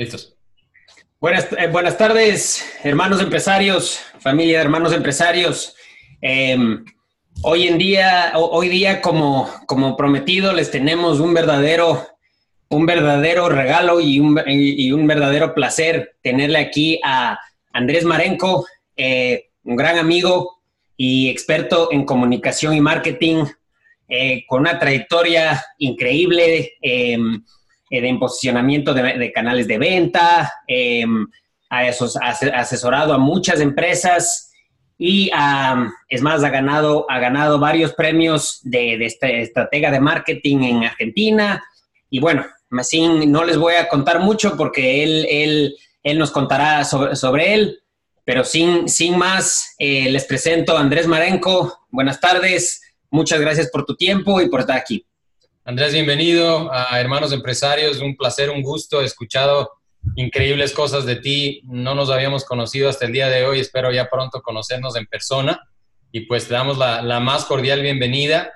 Listos. Buenas, eh, buenas tardes, hermanos empresarios, familia de hermanos empresarios. Em, hoy en día, hoy día, como, como prometido, les tenemos un verdadero, un verdadero regalo y un, y un verdadero placer tenerle aquí a Andrés Marenco, eh, un gran amigo y experto en comunicación y marketing, eh, con una trayectoria increíble. Eh, de posicionamiento de, canales de venta, em, ha asesorado a muchas empresas y es más, ha ganado, ha ganado varios premios de, de este estratega de marketing en Argentina. Y bueno, así no les voy a contar mucho porque él, él, él nos contará sobre, sobre, él. Pero sin, sin más, eh, les presento a Andrés Marenco. Buenas tardes. Muchas gracias por tu tiempo y por estar aquí. Andrés, bienvenido a Hermanos Empresarios. Un placer, un gusto. He escuchado increíbles cosas de ti. No nos habíamos conocido hasta el día de hoy. Espero ya pronto conocernos en persona. Y pues te damos la, más cordial bienvenida.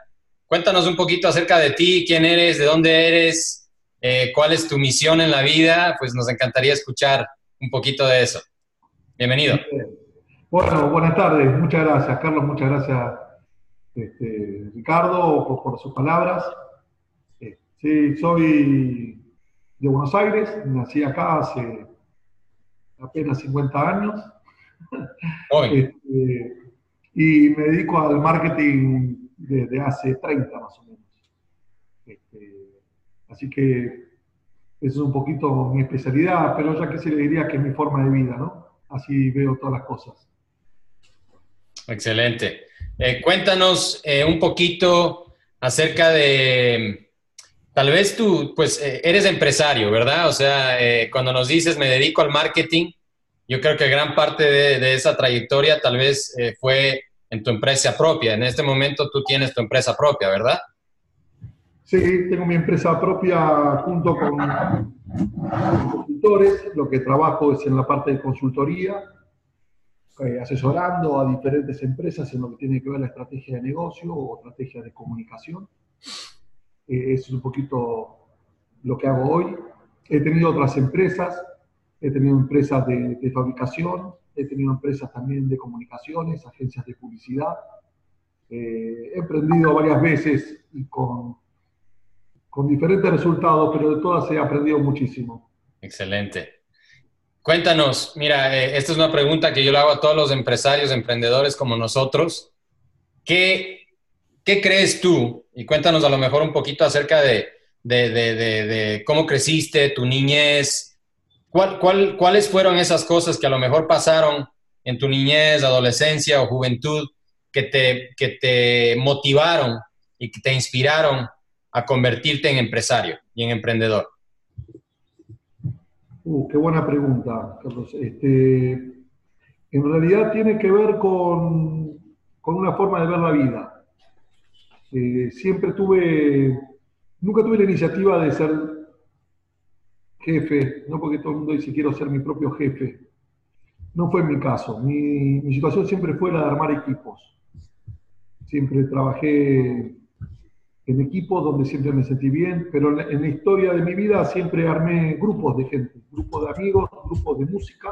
Cuéntanos un poquito acerca de ti, quién eres, de dónde eres, eh, cuál es tu misión en la vida. Pues nos encantaría escuchar un poquito de eso. Bienvenido. Bueno, buenas tardes. Muchas gracias, Carlos. Muchas gracias, este, Ricardo, por sus palabras. Sí, soy de Buenos Aires, nací acá hace apenas 50 años. Este, y me dedico al marketing desde hace 30 más o menos. Este, así que eso es un poquito mi especialidad, pero ya que se le diría que es mi forma de vida, ¿no? Así veo todas las cosas. Excelente. Eh, cuéntanos eh, un poquito acerca de Tal vez tú, pues, eh, eres empresario, ¿verdad? O sea, eh, cuando nos dices me dedico al marketing, yo creo que gran parte de, esa trayectoria tal vez eh, fue en tu empresa propia. En este momento tú tienes tu empresa propia, ¿verdad? Sí, tengo mi empresa propia junto con consultores. Lo que trabajo es en la parte de consultoría, asesorando a diferentes empresas en lo que tiene que ver la estrategia de negocio o estrategia de comunicación. Eh, es un poquito lo que hago hoy. He tenido otras empresas, he tenido empresas de, fabricación, he tenido empresas también de comunicaciones, agencias de publicidad. Eh, he emprendido varias veces y con, con diferentes resultados, pero de todas he aprendido muchísimo. Excelente. Cuéntanos, mira, eh, esta es una pregunta que yo le hago a todos los empresarios, emprendedores como nosotros. ¿Qué ¿Qué crees tú? Y cuéntanos a lo mejor un poquito acerca de, cómo creciste, tu niñez. ¿Cuáles fueron esas cosas que a lo mejor pasaron en tu niñez, adolescencia o juventud que te, que te motivaron y que te inspiraron a convertirte en empresario y en emprendedor? Uh, qué buena pregunta, Carlos. Este, en realidad tiene que ver con, con una forma de ver la vida. Eh, siempre tuve, nunca tuve la iniciativa de ser jefe, no porque todo el mundo dice quiero ser mi propio jefe. No fue mi caso. Mi, situación siempre fue la de armar equipos. Siempre trabajé en equipos donde siempre me sentí bien, pero en la, historia de mi vida siempre armé grupos de gente, grupos de amigos, grupos de música.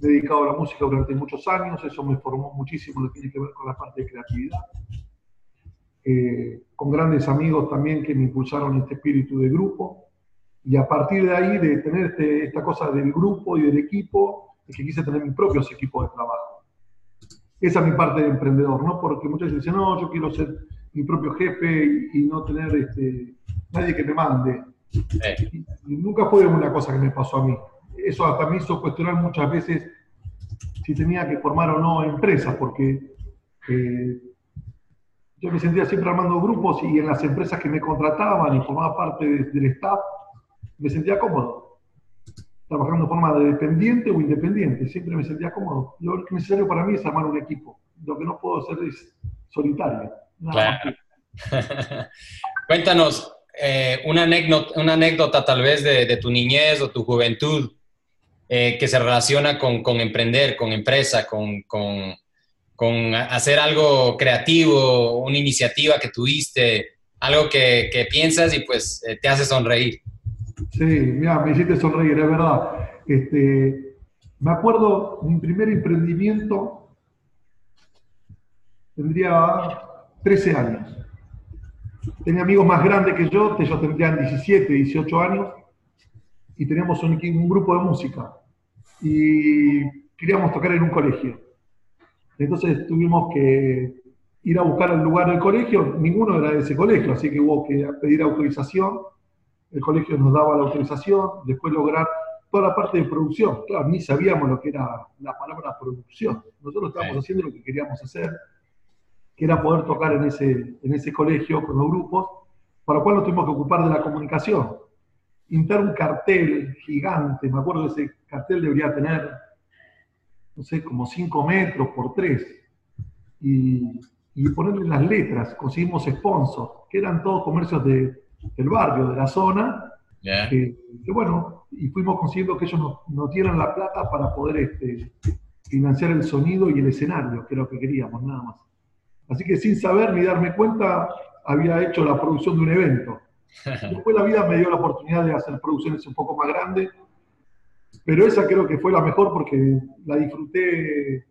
Me dedicado a la música durante muchos años, eso me formó muchísimo, lo que tiene que ver con la parte de creatividad. Eh, con grandes amigos también que me impulsaron este espíritu de grupo. Y a partir de ahí, de tener este, esta cosa del grupo y del equipo, es que quise tener mis propios equipos de trabajo. Esa es mi parte de emprendedor, ¿no? Porque muchas veces dicen, no, yo quiero ser mi propio jefe y, no tener este, nadie que me mande. Y, nunca fue una cosa que me pasó a mí. Eso hasta me hizo cuestionar muchas veces si tenía que formar o no empresas, porque eh, yo me sentía siempre armando grupos y en las empresas que me contrataban y formaba parte del staff, me sentía cómodo. Trabajando de forma de dependiente o independiente, siempre me sentía cómodo. Lo necesario para mí es armar un equipo. Lo que no puedo hacer es solitario. Claro. Cuéntanos eh, una, anécdota, tal vez de, tu niñez o tu juventud eh, que se relaciona con, con, emprender, con empresa, con con hacer algo creativo, una iniciativa que tuviste, algo que, piensas y pues eh, te hace sonreír. Sí, mira, me hiciste sonreír, es verdad. Este, me acuerdo, mi primer emprendimiento tendría 13 años. Tenía amigos más grandes que yo, ellos tendrían 17, 18 años, y teníamos un, un grupo de música. Y queríamos tocar en un colegio. Entonces tuvimos que ir a buscar el lugar del colegio, ninguno era de ese colegio, así que hubo que pedir autorización, el colegio nos daba la autorización, después lograr toda la parte de producción. Claro, ni sabíamos lo que era la palabra producción. Nosotros estábamos haciendo lo que queríamos hacer, que era poder tocar en ese, en ese colegio con los grupos, para lo cual nos tuvimos que ocupar de la comunicación. Pintar un cartel gigante, me acuerdo que ese cartel debería tener, no sé, como 5 metros por 3. Y, y ponerle las letras, conseguimos sponsors, que eran todos comercios de, del barrio, de la zona, que, bueno, y fuimos consiguiendo que ellos nos, nos dieran la plata para poder este, financiar el sonido y el escenario, que era lo que queríamos, nada más. Así que sin saber ni darme cuenta, había hecho la producción de un evento. Después la vida me dio la oportunidad de hacer producciones un poco más grandes, pero esa creo que fue la mejor porque la disfruté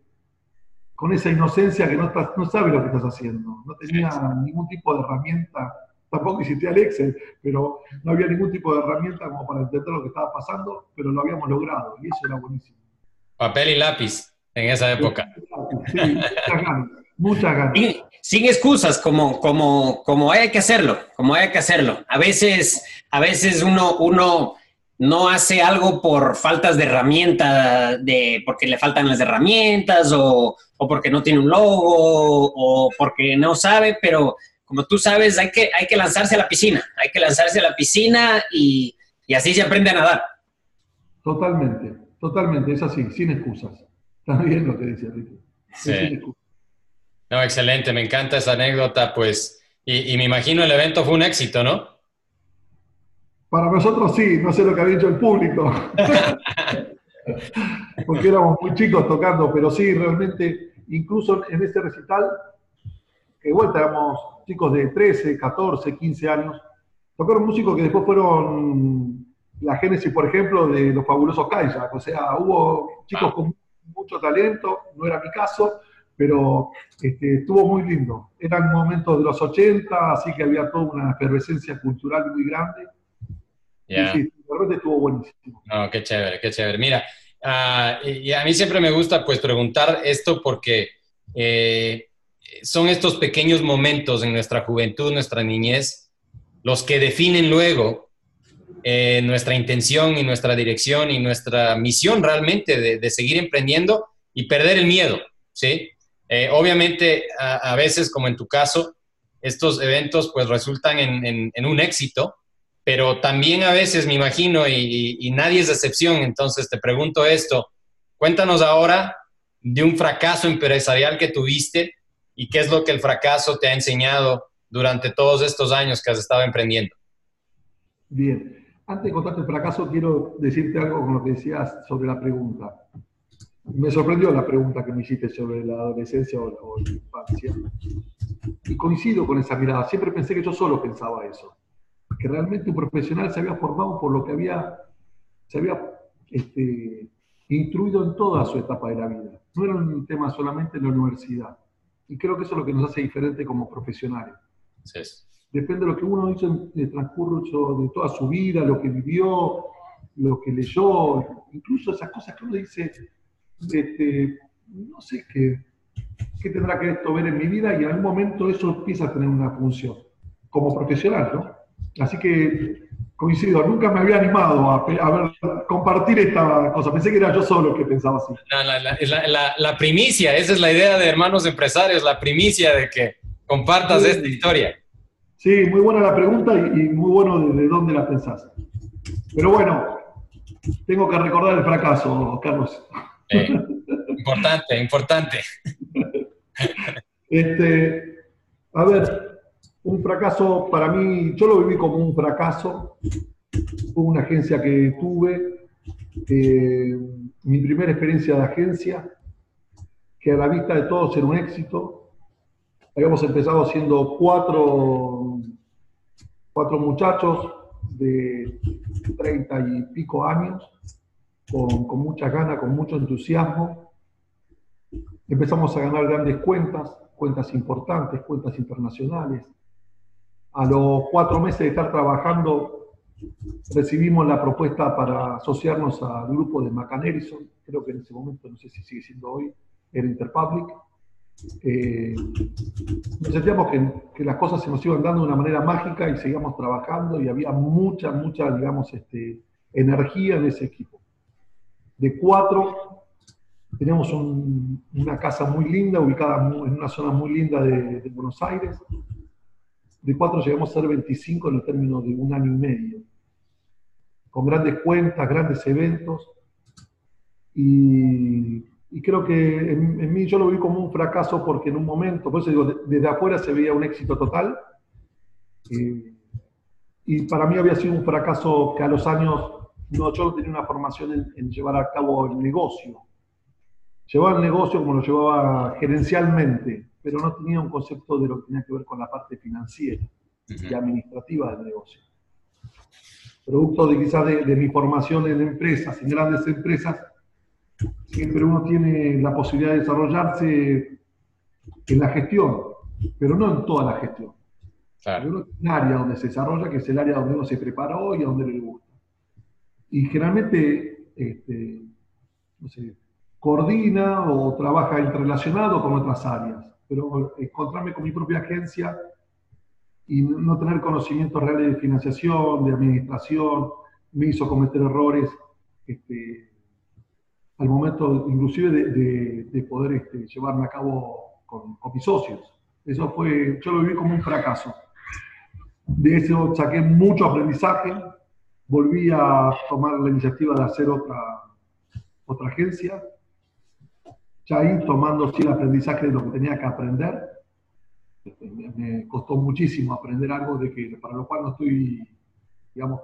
con esa inocencia que no, estás, no sabes lo que estás haciendo. No tenía ningún tipo de herramienta tampoco hiciste al Excel, pero no había ningún tipo de herramienta como para entender lo que estaba pasando, pero lo habíamos logrado y eso era buenísimo. Papel y lápiz en esa época. Sí, muchas ganas, muchas ganas. Sin, excusas, como, como, como hay que hacerlo, como hay que hacerlo. A veces, a veces uno, uno no hace algo por faltas de herramienta, de, porque le faltan las herramientas o, o porque no tiene un logo o porque no sabe, pero como tú sabes, hay que, hay que lanzarse a la piscina, hay que lanzarse a la piscina y, así se aprende a nadar. Totalmente, totalmente, es así, sin excusas. Está bien lo que decía Ricky. Sí. No, excelente, me encanta esa anécdota, pues, y, me imagino el evento fue un éxito, ¿no? Para nosotros sí, no sé lo que ha dicho el público. Porque éramos muy chicos tocando, pero sí, realmente, incluso en ese recital, que igual éramos chicos de 13, 14, 15 años. Tocaron músicos que después fueron la génesis, por ejemplo, de los fabulosos Kayak. O sea, hubo chicos con mucho talento, no era mi caso, pero este, estuvo muy lindo. Eran momentos de los 80, así que había toda una efervescencia cultural muy grande. Y sí, realmente estuvo buenísimo. No, qué chévere, qué chévere. Mira, uh, y a mí siempre me gusta pues preguntar esto porque eh, son estos pequeños momentos en nuestra juventud, nuestra niñez, los que definen luego eh, nuestra intención y nuestra dirección y nuestra misión realmente de, seguir emprendiendo y perder el miedo, ¿sí? Eh, obviamente, a, veces, como en tu caso, estos eventos pues resultan en, un éxito, pero también a veces, me imagino, y, nadie es excepción, entonces te pregunto esto, cuéntanos ahora de un fracaso empresarial que tuviste y qué es lo que el fracaso te ha enseñado durante todos estos años que has estado emprendiendo. Bien, antes de contarte el fracaso, quiero decirte algo con lo que decías sobre la pregunta. Me sorprendió la pregunta que me hiciste sobre la adolescencia o la, infancia. Y coincido con esa mirada. Siempre pensé que yo solo pensaba eso. Que realmente un profesional se había formado por lo que había, se había este, instruido en toda su etapa de la vida. No era un tema solamente en la universidad. Y creo que eso es lo que nos hace diferente como profesionales. Depende de lo que uno hizo en el transcurso de toda su vida, lo que vivió, lo que leyó, incluso esas cosas que uno dice, este, no sé qué, qué tendrá que esto ver en mi vida y en algún momento eso empieza a tener una función como profesional, ¿no? Así que coincido, nunca me había animado a, ver, compartir esta cosa. Pensé que era yo solo que pensaba así. La, primicia, esa es la idea de hermanos empresarios, la primicia de que compartas esta historia. Sí, muy buena la pregunta y, muy bueno de, dónde la pensás. Pero bueno, tengo que recordar el fracaso, Carlos. importante, importante. Este, a ver, un fracaso para mí, yo lo viví como un fracaso. Fue una agencia que tuve, eh, mi primera experiencia de agencia, que a la vista de todos era un éxito. Habíamos empezado siendo cuatro, cuatro muchachos de 30 y pico años, con, con mucha gana, con mucho entusiasmo. Empezamos a ganar grandes cuentas, cuentas importantes, cuentas internacionales. A los cuatro meses de estar trabajando, recibimos la propuesta para asociarnos al grupo de McCann creo que en ese momento, no sé si sigue siendo hoy, era Interpublic. Eh, nos sentíamos que, las cosas se nos iban dando de una manera mágica y seguíamos trabajando y había mucha, mucha, digamos, este, energía en ese equipo. De cuatro, teníamos una casa muy linda, ubicada en una zona muy linda de, Buenos Aires. De llegamos a ser 25 en el término de un año y medio, con grandes cuentas, grandes eventos. Y creo que en, mí yo lo vi como un fracaso porque en un momento, por eso digo, desde afuera se veía un éxito total. Eh, y para mí había sido un fracaso que a los años, no, yo tenía una formación en, llevar a cabo el negocio. Llevaba el negocio como lo llevaba gerencialmente, pero no tenía un concepto de lo que tenía que ver con la parte financiera y administrativa del negocio. Producto de quizás de, de mi formación en empresas, en grandes empresas, siempre uno tiene la posibilidad de desarrollarse en la gestión, pero no en toda la gestión. Hay un área donde se desarrolla, que es el área donde uno se preparó y a donde le gusta. Y generalmente, este, no sé, coordina o trabaja interrelacionado con otras áreas, pero encontrarme con mi propia agencia y no tener conocimientos reales de financiación, de administración, me hizo cometer errores este, al momento inclusive de, poder este, llevarme a cabo con, mis socios. Eso fue, yo lo viví como un fracaso. De eso saqué mucho aprendizaje, volví a tomar la iniciativa de hacer otra, otra agencia, ya ahí tomando sí el aprendizaje de lo que tenía que aprender. Me, costó muchísimo aprender algo de que, para lo cual no estoy, digamos,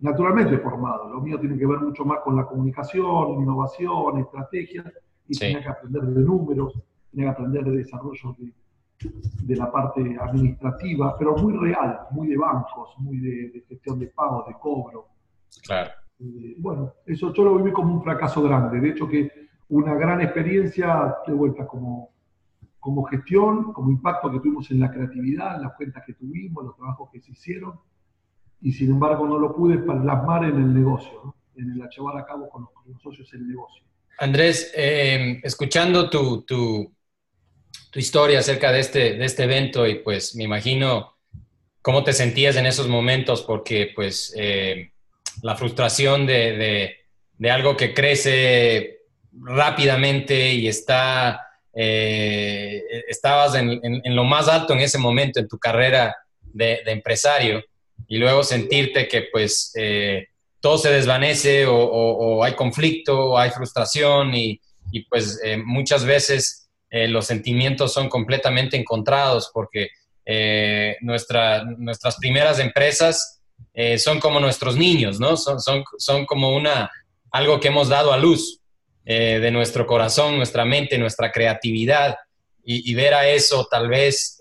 naturalmente formado. Lo mío tiene que ver mucho más con la comunicación, innovación, estrategias, y tenía que aprender de números, tenía que aprender de desarrollo de, la parte administrativa, pero muy real, muy de bancos, muy de, gestión de pagos, de cobro. Claro. Eh, bueno, eso yo lo viví como un fracaso grande. De hecho, que una gran experiencia de vuelta como, como gestión, como impacto que tuvimos en la creatividad, en las cuentas que tuvimos, los trabajos que se hicieron y sin embargo no lo pude plasmar en el negocio, en el llevar a cabo con los, socios el negocio. Andrés, eh, escuchando tu, tu, tu, historia acerca de este, de este evento y pues me imagino cómo te sentías en esos momentos porque pues eh, la frustración de, de, de, algo que crece rápidamente y está, eh, estabas en, lo más alto en ese momento en tu carrera de, empresario y luego sentirte que pues eh, todo se desvanece o, hay conflicto o hay frustración y, pues eh, muchas veces los sentimientos son completamente encontrados porque nuestra, nuestras primeras empresas son como nuestros niños, ¿no? Son, son, son como una, algo que hemos dado a luz de nuestro corazón, nuestra mente, nuestra creatividad y, ver a eso tal vez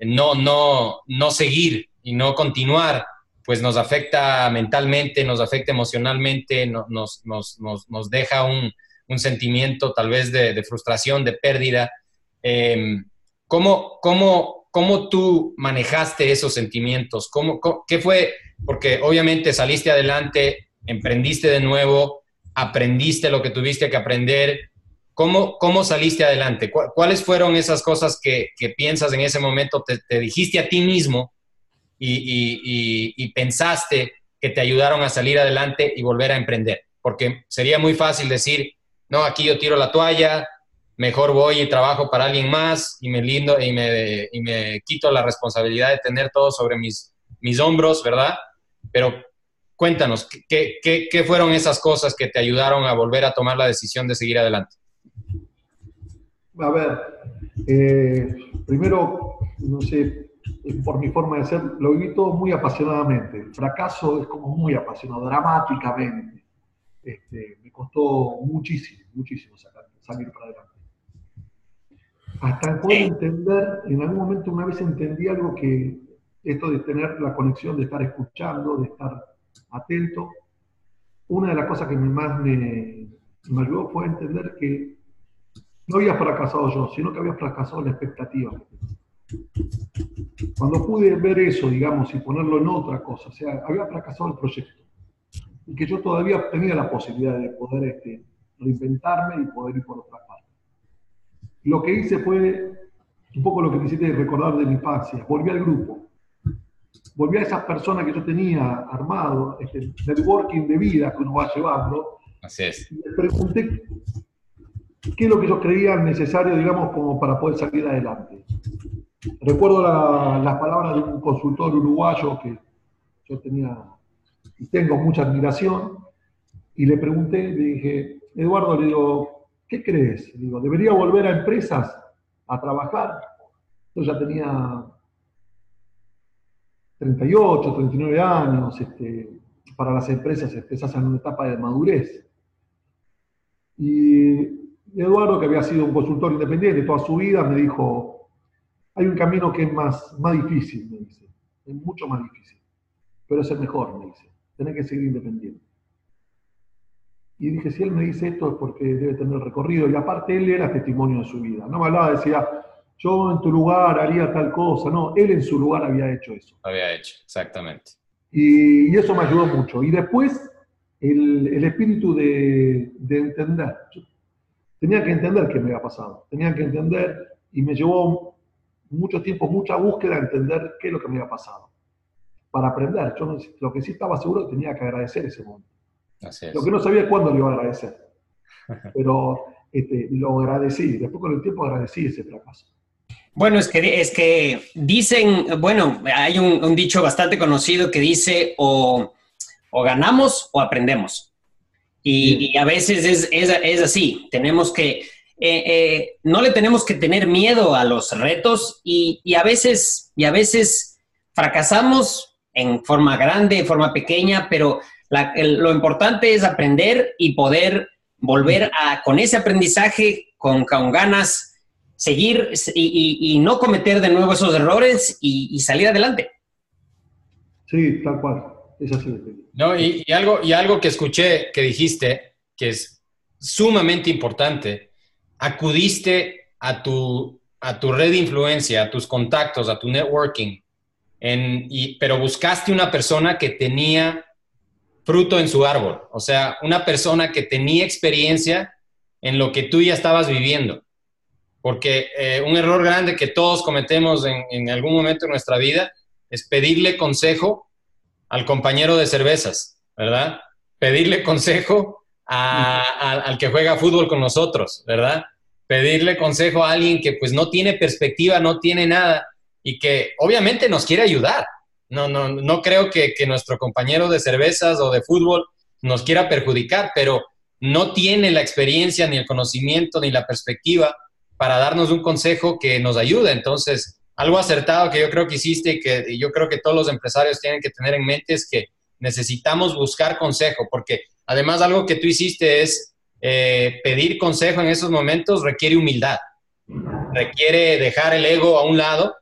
no, no, no seguir y no continuar, pues nos afecta mentalmente, nos afecta emocionalmente, nos, nos, deja un, sentimiento tal vez de, frustración, de pérdida. Em, ¿cómo, cómo, cómo, tú manejaste esos sentimientos? ¿Cómo, ¿Qué fue? Porque obviamente saliste adelante, emprendiste de nuevo, aprendiste lo que tuviste que aprender. ¿Cómo, cómo saliste adelante? ¿Cuáles fueron esas cosas que, piensas en ese momento? Te, te dijiste a ti mismo y, pensaste que te ayudaron a salir adelante y volver a emprender? Porque sería muy fácil decir, no, aquí yo tiro la toalla, mejor voy y trabajo para alguien más y me lindo y me, y me quito la responsabilidad de tener todo sobre mis, mis hombros, ¿verdad? Pero cuéntanos, ¿qué, ¿qué, qué, fueron esas cosas que te ayudaron a volver a tomar la decisión de seguir adelante? A ver, eh, primero, no sé, por mi forma de ser, lo viví todo muy apasionadamente. El fracaso es como muy apasionado, dramáticamente. Este, me costó muchísimo, muchísimo salir para adelante. Hasta poder entender, en algún momento una vez entendí algo que esto de tener la conexión, de estar escuchando, de estar atento. Una de las cosas que más me, me ayudó fue entender que no había fracasado yo, sino que había fracasado la expectativa. Cuando pude ver eso, digamos, y ponerlo en otra cosa, o sea, había fracasado el proyecto. Y que yo todavía tenía la posibilidad de poder este, reinventarme y poder ir por otra parte. Lo que hice fue un poco lo que quisiste recordar de mi infancia. Volví al grupo. Volví a esas personas que yo tenía armado, este networking de vida que uno va llevando. Así es. Y les pregunté qué es lo que ellos creían necesario, digamos, como para poder salir adelante. Recuerdo las palabras de un consultor uruguayo que yo tenía y tengo mucha admiración, y le pregunté, le dije, Eduardo, le digo, ¿qué crees? Le digo, ¿debería volver a empresas a trabajar? Yo ya tenía 38, 39 años, este, para las empresas empezás en una etapa de madurez. Y Eduardo, que había sido un consultor independiente toda su vida, me dijo, hay un camino que es más, más difícil, me dice, es mucho más difícil, pero es el mejor, me dice, tenés que seguir independiente. Y dije, si él me dice esto es porque debe tener recorrido, y aparte él era testimonio de su vida, no me hablaba, decía, yo en tu lugar haría tal cosa, no, él en su lugar había hecho eso. Había hecho, exactamente. Y, eso me ayudó mucho. Y después, el, el espíritu de, de entender. Tenía que entender qué me había pasado, tenía que entender y me llevó mucho tiempo, mucha búsqueda a entender qué es lo que me había pasado. Para aprender, yo lo que sí estaba seguro tenía que agradecer ese momento. Lo que no sabía cuándo le iba a agradecer. Pero este, lo agradecí, después con el tiempo agradecí ese fracaso. Bueno, es que, es que dicen, bueno, hay un, dicho bastante conocido que dice o, o ganamos o aprendemos. Y, a veces es, es, así, tenemos que, eh, eh, no le tenemos que tener miedo a los retos y, y, a veces, y a veces fracasamos en forma grande, en forma pequeña, pero lo importante es aprender y poder volver a, con ese aprendizaje, con, con ganas, seguir y, y, no cometer de nuevo esos errores y, salir adelante. Sí, tal cual. Es así. No, y, algo, y algo que escuché que dijiste, que es sumamente importante, acudiste a tu, a tu red de influencia, a tus contactos, a tu networking, en, y, pero buscaste una persona que tenía fruto en su árbol, o sea, una persona que tenía experiencia en lo que tú ya estabas viviendo. Porque eh, un error grande que todos cometemos en, algún momento de nuestra vida es pedirle consejo al compañero de cervezas, ¿verdad? Pedirle consejo al que juega fútbol con nosotros, ¿verdad? Pedirle consejo a alguien que pues no tiene perspectiva, no tiene nada y que obviamente nos quiere ayudar. No, no, no creo que, que nuestro compañero de cervezas o de fútbol nos quiera perjudicar, pero no tiene la experiencia, ni el conocimiento, ni la perspectiva para darnos un consejo que nos ayude. Entonces, algo acertado que yo creo que hiciste y que yo creo que todos los empresarios tienen que tener en mente es que necesitamos buscar consejo, porque además algo que tú hiciste es eh, pedir consejo en esos momentos requiere humildad, requiere dejar el ego a un lado,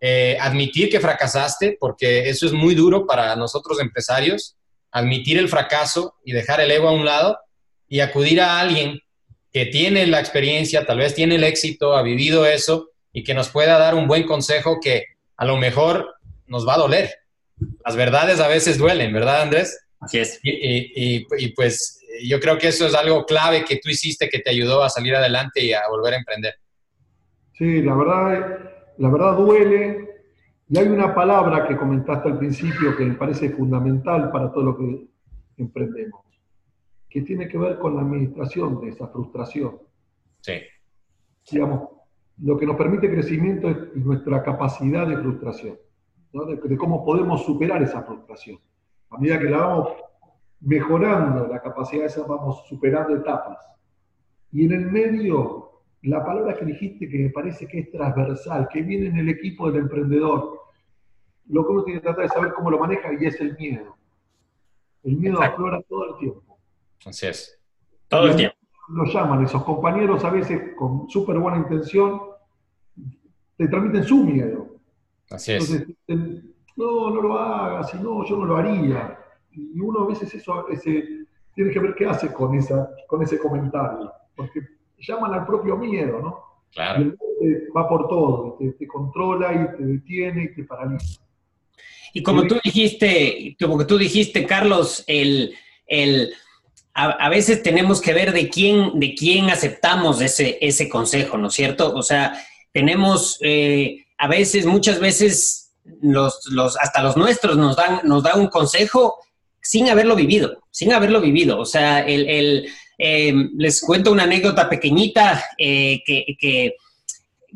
eh, admitir que fracasaste, porque eso es muy duro para nosotros empresarios, admitir el fracaso y dejar el ego a un lado y acudir a alguien que tiene la experiencia, tal vez tiene el éxito, ha vivido eso y que nos pueda dar un buen consejo que a lo mejor nos va a doler. Las verdades a veces duelen, ¿verdad, Andrés? Así es. Y, pues yo creo que eso es algo clave que tú hiciste que te ayudó a salir adelante y a volver a emprender. Sí, la verdad, la verdad duele. Y hay una palabra que comentaste al principio que me parece fundamental para todo lo que emprendemos, que tiene que ver con la administración de esa frustración. Sí. Digamos, lo que nos permite crecimiento es nuestra capacidad de frustración, de, cómo podemos superar esa frustración. A medida que la vamos mejorando, la capacidad esa vamos superando etapas. Y en el medio, la palabra que dijiste que me parece que es transversal, que viene en el equipo del emprendedor, lo que uno tiene que tratar de saber cómo lo maneja y es el miedo. El miedo aflora todo el tiempo. Así es. Todo el tiempo lo llaman, esos compañeros a veces con súper buena intención, te transmiten su miedo. Así es. Entonces, no, no lo hagas, si no, yo no lo haría. Y uno a veces eso, ese, tiene que ver qué hace con, esa, con ese comentario, porque llaman al propio miedo, ¿no? Claro. Y va por todo, te, te, controla y te detiene y te paraliza. Y como tú dijiste, como que tú dijiste, Carlos, el, el a, veces tenemos que ver de quién, de quién aceptamos ese, ese consejo, ¿no es cierto? O sea, tenemos, eh, a veces, muchas veces, los, los, hasta los nuestros nos dan, nos dan un consejo sin haberlo vivido, sin haberlo vivido. O sea, el, el eh, les cuento una anécdota pequeñita eh, que, que,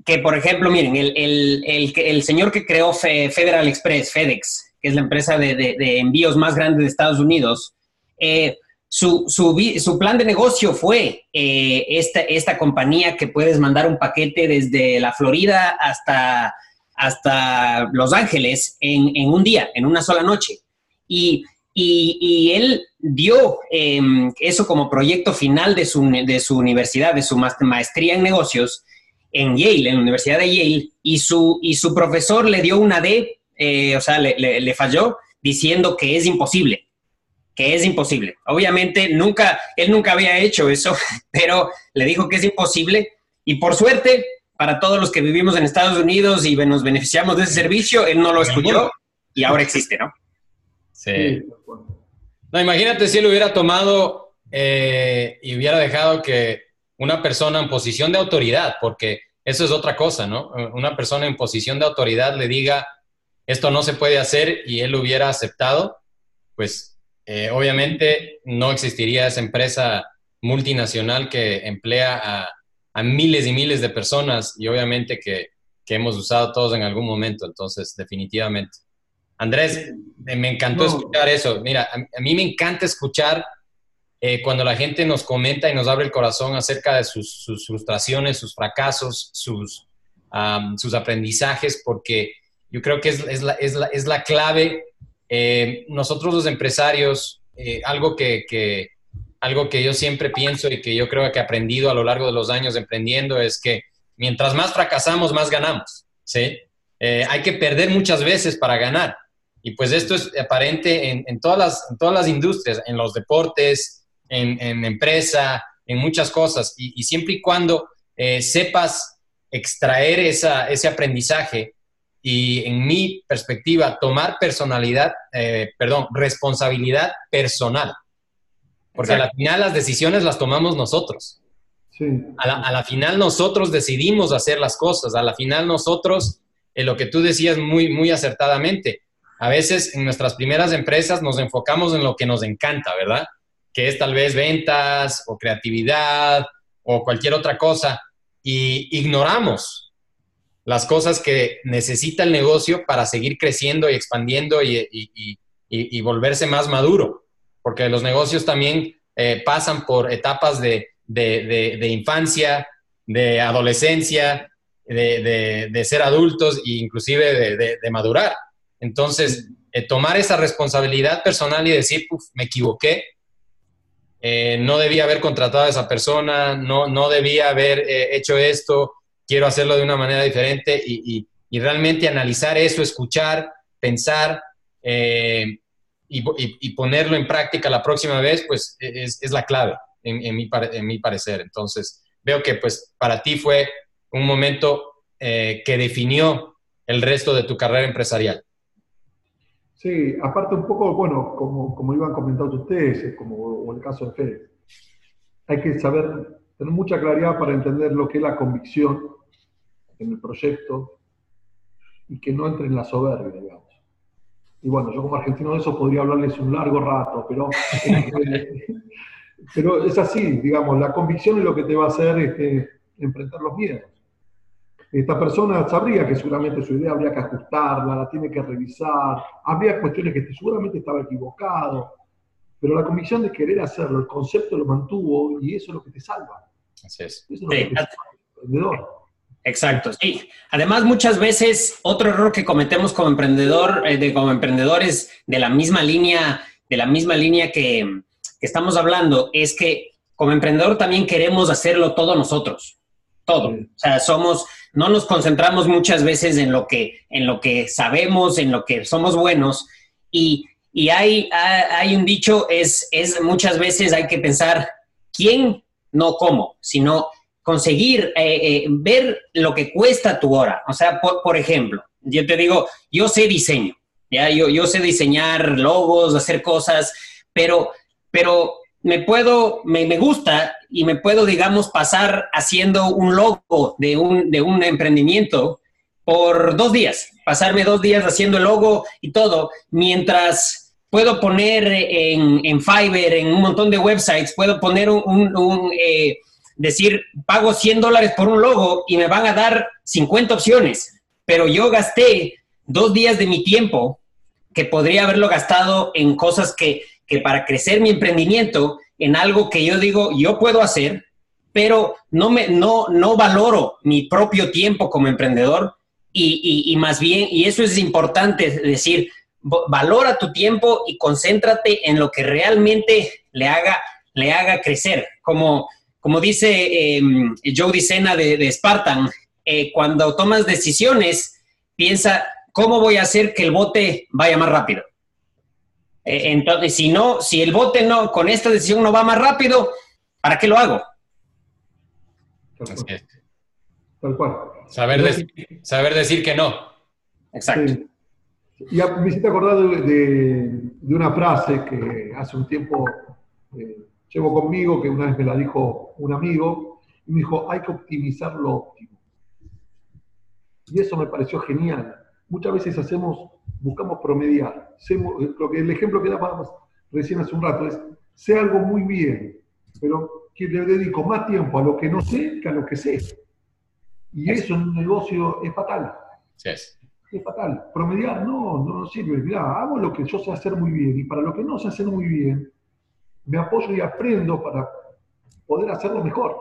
que, por ejemplo, miren, el, el, el, señor que creó Federal Express, FedEx, que es la empresa de, de, de envíos más grande de Estados Unidos, eh, su, su, plan de negocio fue eh, esta, esta compañía que puedes mandar un paquete desde la Florida hasta, hasta Los Ángeles en, en un día, en una sola noche. Y, y, él dio em, eso como proyecto final de su, de su universidad, de su maestría en negocios en Yale, en la Universidad de Yale, y su, y su profesor le dio una D, eh, o sea, le, le falló diciendo que es imposible que es imposible. Obviamente, nunca, él nunca había hecho eso, pero le dijo que es imposible y por suerte, para todos los que vivimos en Estados Unidos y nos beneficiamos de ese servicio, él no lo escuchó y ahora existe, ¿no? Sí. No, imagínate si él hubiera tomado eh, y hubiera dejado que una persona en posición de autoridad, porque eso es otra cosa, ¿no? Una persona en posición de autoridad le diga, esto no se puede hacer y él lo hubiera aceptado, pues eh, obviamente no existiría esa empresa multinacional que emplea a, miles y miles de personas y obviamente que, hemos usado todos en algún momento, entonces definitivamente. Andrés, me encantó escuchar eso. Mira, a, mí me encanta escuchar eh, cuando la gente nos comenta y nos abre el corazón acerca de sus, frustraciones, sus fracasos, sus, sus aprendizajes, porque yo creo que es, la, es, la, es la clave eh, nosotros los empresarios, eh, algo, que, algo que yo siempre pienso y que yo creo que he aprendido a lo largo de los años emprendiendo es que mientras más fracasamos, más ganamos. ¿sí? Eh, hay que perder muchas veces para ganar. Y pues esto es aparente en, todas, las, todas las industrias, en los deportes, en, en empresa, en muchas cosas. Y, siempre y cuando sepas extraer esa, ese aprendizaje y en mi perspectiva, tomar personalidad, eh, perdón, responsabilidad personal. Porque a la final las decisiones las tomamos nosotros. Sí. A, la, final nosotros decidimos hacer las cosas. A la final nosotros, en lo que tú decías muy, muy acertadamente, a veces en nuestras primeras empresas nos enfocamos en lo que nos encanta, ¿verdad? Que es tal vez ventas o creatividad o cualquier otra cosa. Y ignoramos las cosas que necesita el negocio para seguir creciendo y expandiendo y, volverse más maduro, porque los negocios también eh, pasan por etapas de, infancia, de adolescencia, de, ser adultos e inclusive de, madurar. Entonces, eh, tomar esa responsabilidad personal y decir, me equivoqué, eh, no debía haber contratado a esa persona, no, no debía haber hecho esto, quiero hacerlo de una manera diferente y, realmente analizar eso, escuchar, pensar eh, y, ponerlo en práctica la próxima vez, pues es, la clave en, mi, en, mi, parecer. Entonces, veo que pues para ti fue un momento eh, que definió el resto de tu carrera empresarial. Sí, aparte un poco, bueno, como, como iban comentando ustedes, como el caso de Fede, hay que saber, tener mucha claridad para entender lo que es la convicción en el proyecto y que no entre en la soberbia, digamos. Y bueno, yo como argentino de eso podría hablarles un largo rato, pero, pero es así, digamos, la convicción es lo que te va a hacer este, enfrentar los miedos. Esta persona sabría que seguramente su idea habría que ajustarla, la tiene que revisar, habría cuestiones que seguramente estaba equivocado, pero la convicción de querer hacerlo, el concepto lo mantuvo y eso es lo que te salva. Así es. Eso es lo que te salva, emprendedor. Exacto, sí. Además, muchas veces otro error que cometemos como emprendedor, eh, de, como emprendedores de la misma línea, de la misma línea que, estamos hablando, es que como emprendedor también queremos hacerlo todo nosotros. todo. O sea, somos, no nos concentramos muchas veces en lo que, en lo que sabemos, en lo que somos buenos. Y, y hay, hay un dicho, es, es muchas veces hay que pensar quién, no cómo, sino conseguir eh, eh, ver lo que cuesta tu hora. O sea, por, ejemplo, yo te digo, yo sé diseño, ¿ya? Yo, yo sé diseñar logos, hacer cosas, pero, pero me puedo, me, me, gusta y me puedo, digamos, pasar haciendo un logo de un, de un emprendimiento por dos días, pasarme dos días haciendo el logo y todo, mientras puedo poner en, en Fiverr, en un montón de websites, puedo poner un, eh, decir, pago 100 dólares por un logo y me van a dar 50 opciones, pero yo gasté dos días de mi tiempo que podría haberlo gastado en cosas que que para crecer mi emprendimiento en algo que yo digo, yo puedo hacer, pero no, me, no, no valoro mi propio tiempo como emprendedor y, y, más bien, y eso es importante decir, valora tu tiempo y concéntrate en lo que realmente le haga, le haga crecer. Como, como dice eh, Joe Dicena de, de Spartan, eh, cuando tomas decisiones, piensa, ¿cómo voy a hacer que el bote vaya más rápido? Eh, entonces, si no, si el bote no, con esta decisión no va más rápido, ¿para qué lo hago? Tal cual. Saber, decir, saber decir que no. Exacto. Y me hiciste acordar de, una frase que hace un tiempo eh, llevo conmigo, que una vez me la dijo un amigo, y me dijo, hay que optimizar lo óptimo. Y eso me pareció genial. Muchas veces hacemos buscamos promediar. lo que, el ejemplo que dábamos recién hace un rato es, sé algo muy bien, pero que le dedico más tiempo a lo que no sé que a lo que sé. Y eso en un negocio es fatal. Es fatal. Promediar no, no sirve. Mirá, hago lo que yo sé hacer muy bien y para lo que no sé hacer muy bien, me apoyo y aprendo para poder hacerlo mejor.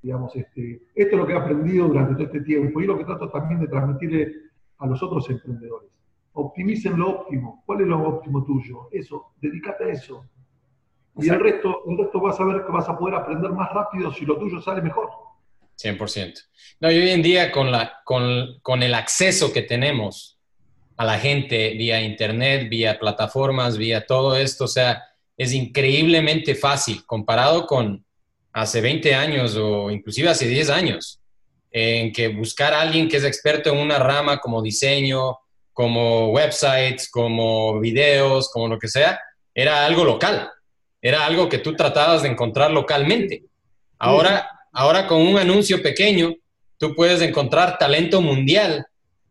Digamos, este, esto es lo que he aprendido durante todo este tiempo y lo que trato también de transmitirle a los otros emprendedores optimicen lo óptimo. ¿Cuál es lo óptimo tuyo? Eso, dedícate a eso. Y el resto, el resto vas a ver que vas a poder aprender más rápido si lo tuyo sale mejor. 100%. No, y hoy en día con, la, con, con el acceso que tenemos a la gente vía internet, vía plataformas, vía todo esto, o sea, es increíblemente fácil comparado con hace 20 años o inclusive hace 10 años, en que buscar a alguien que es experto en una rama como diseño, como websites, como videos, como lo que sea, era algo local. Era algo que tú tratabas de encontrar localmente. Ahora, ahora con un anuncio pequeño, tú puedes encontrar talento mundial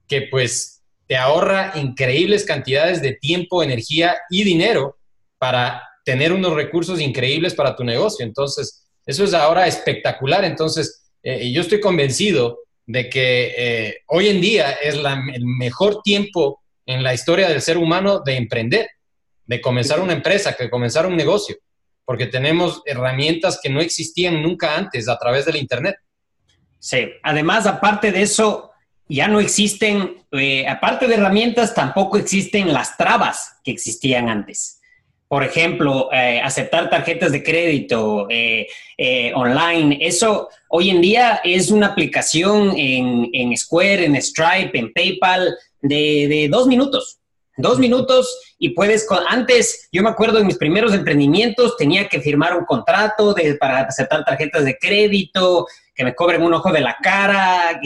que pues te ahorra increíbles cantidades de tiempo, energía y dinero para tener unos recursos increíbles para tu negocio. Entonces, eso es ahora espectacular. Entonces, eh, yo estoy convencido de que eh, hoy en día es el mejor tiempo en la historia del ser humano de emprender, de comenzar una empresa, de comenzar un negocio, porque tenemos herramientas que no existían nunca antes a través del Internet. Sí, además, aparte de eso, ya no existen, eh, aparte de herramientas, tampoco existen las trabas que existían antes por ejemplo, eh, aceptar tarjetas de crédito eh, eh, online, eso hoy en día es una aplicación en, en Square, en Stripe, en PayPal, de, de, dos minutos. Dos minutos y puedes, antes, yo me acuerdo en mis primeros emprendimientos, tenía que firmar un contrato de, para aceptar tarjetas de crédito, que me cobren un ojo de la cara,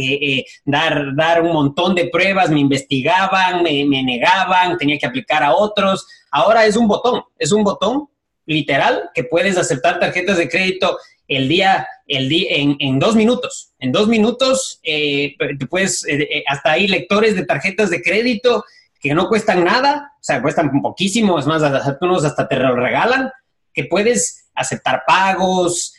dar, dar un montón de pruebas, me investigaban, me, me negaban, tenía que aplicar a otros Ahora es un botón, es un botón literal que puedes aceptar tarjetas de crédito el día, el día en, dos minutos. En dos minutos eh, te puedes, eh, eh, hasta hay lectores de tarjetas de crédito que no cuestan nada, o sea, cuestan poquísimo, es más, algunos hasta te lo regalan, que puedes aceptar pagos,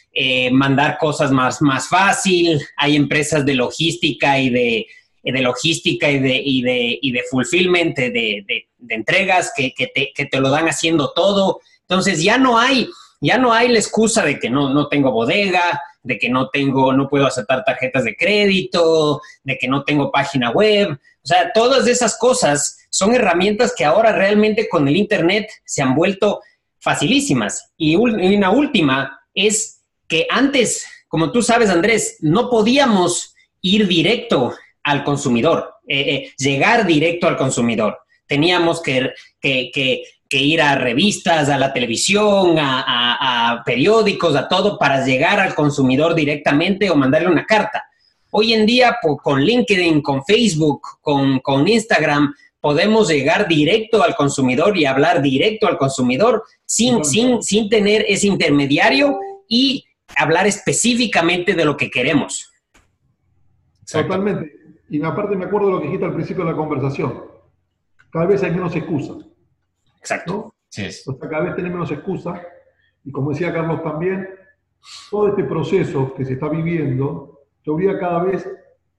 mandar cosas más, más fácil. Hay empresas de logística y de, de logística y de, y de, y de fulfillment, de, de, entregas que, que, te, que, te, lo dan haciendo todo. Entonces ya no hay, ya no hay la excusa de que no, no tengo bodega, de que no tengo, no puedo aceptar tarjetas de crédito, de que no tengo página web. O sea, todas esas cosas son herramientas que ahora realmente con el Internet se han vuelto facilísimas. Y una última es que antes como tú sabes, Andrés, no podíamos ir directo al consumidor, eh, eh, llegar directo al consumidor. Teníamos que, que, ir a revistas, a la televisión, a, periódicos, a todo para llegar al consumidor directamente o mandarle una carta. Hoy en día, con LinkedIn, con Facebook, con, con Instagram, podemos llegar directo al consumidor y hablar directo al consumidor sin, sin, sin tener ese intermediario y hablar específicamente de lo que queremos. Totalmente. Y aparte me acuerdo de lo que dijiste al principio de la conversación. Cada vez hay menos excusas. Exacto. Sí O sea, cada vez tenemos menos excusas. Y como decía Carlos también, todo este proceso que se está viviendo te obliga cada vez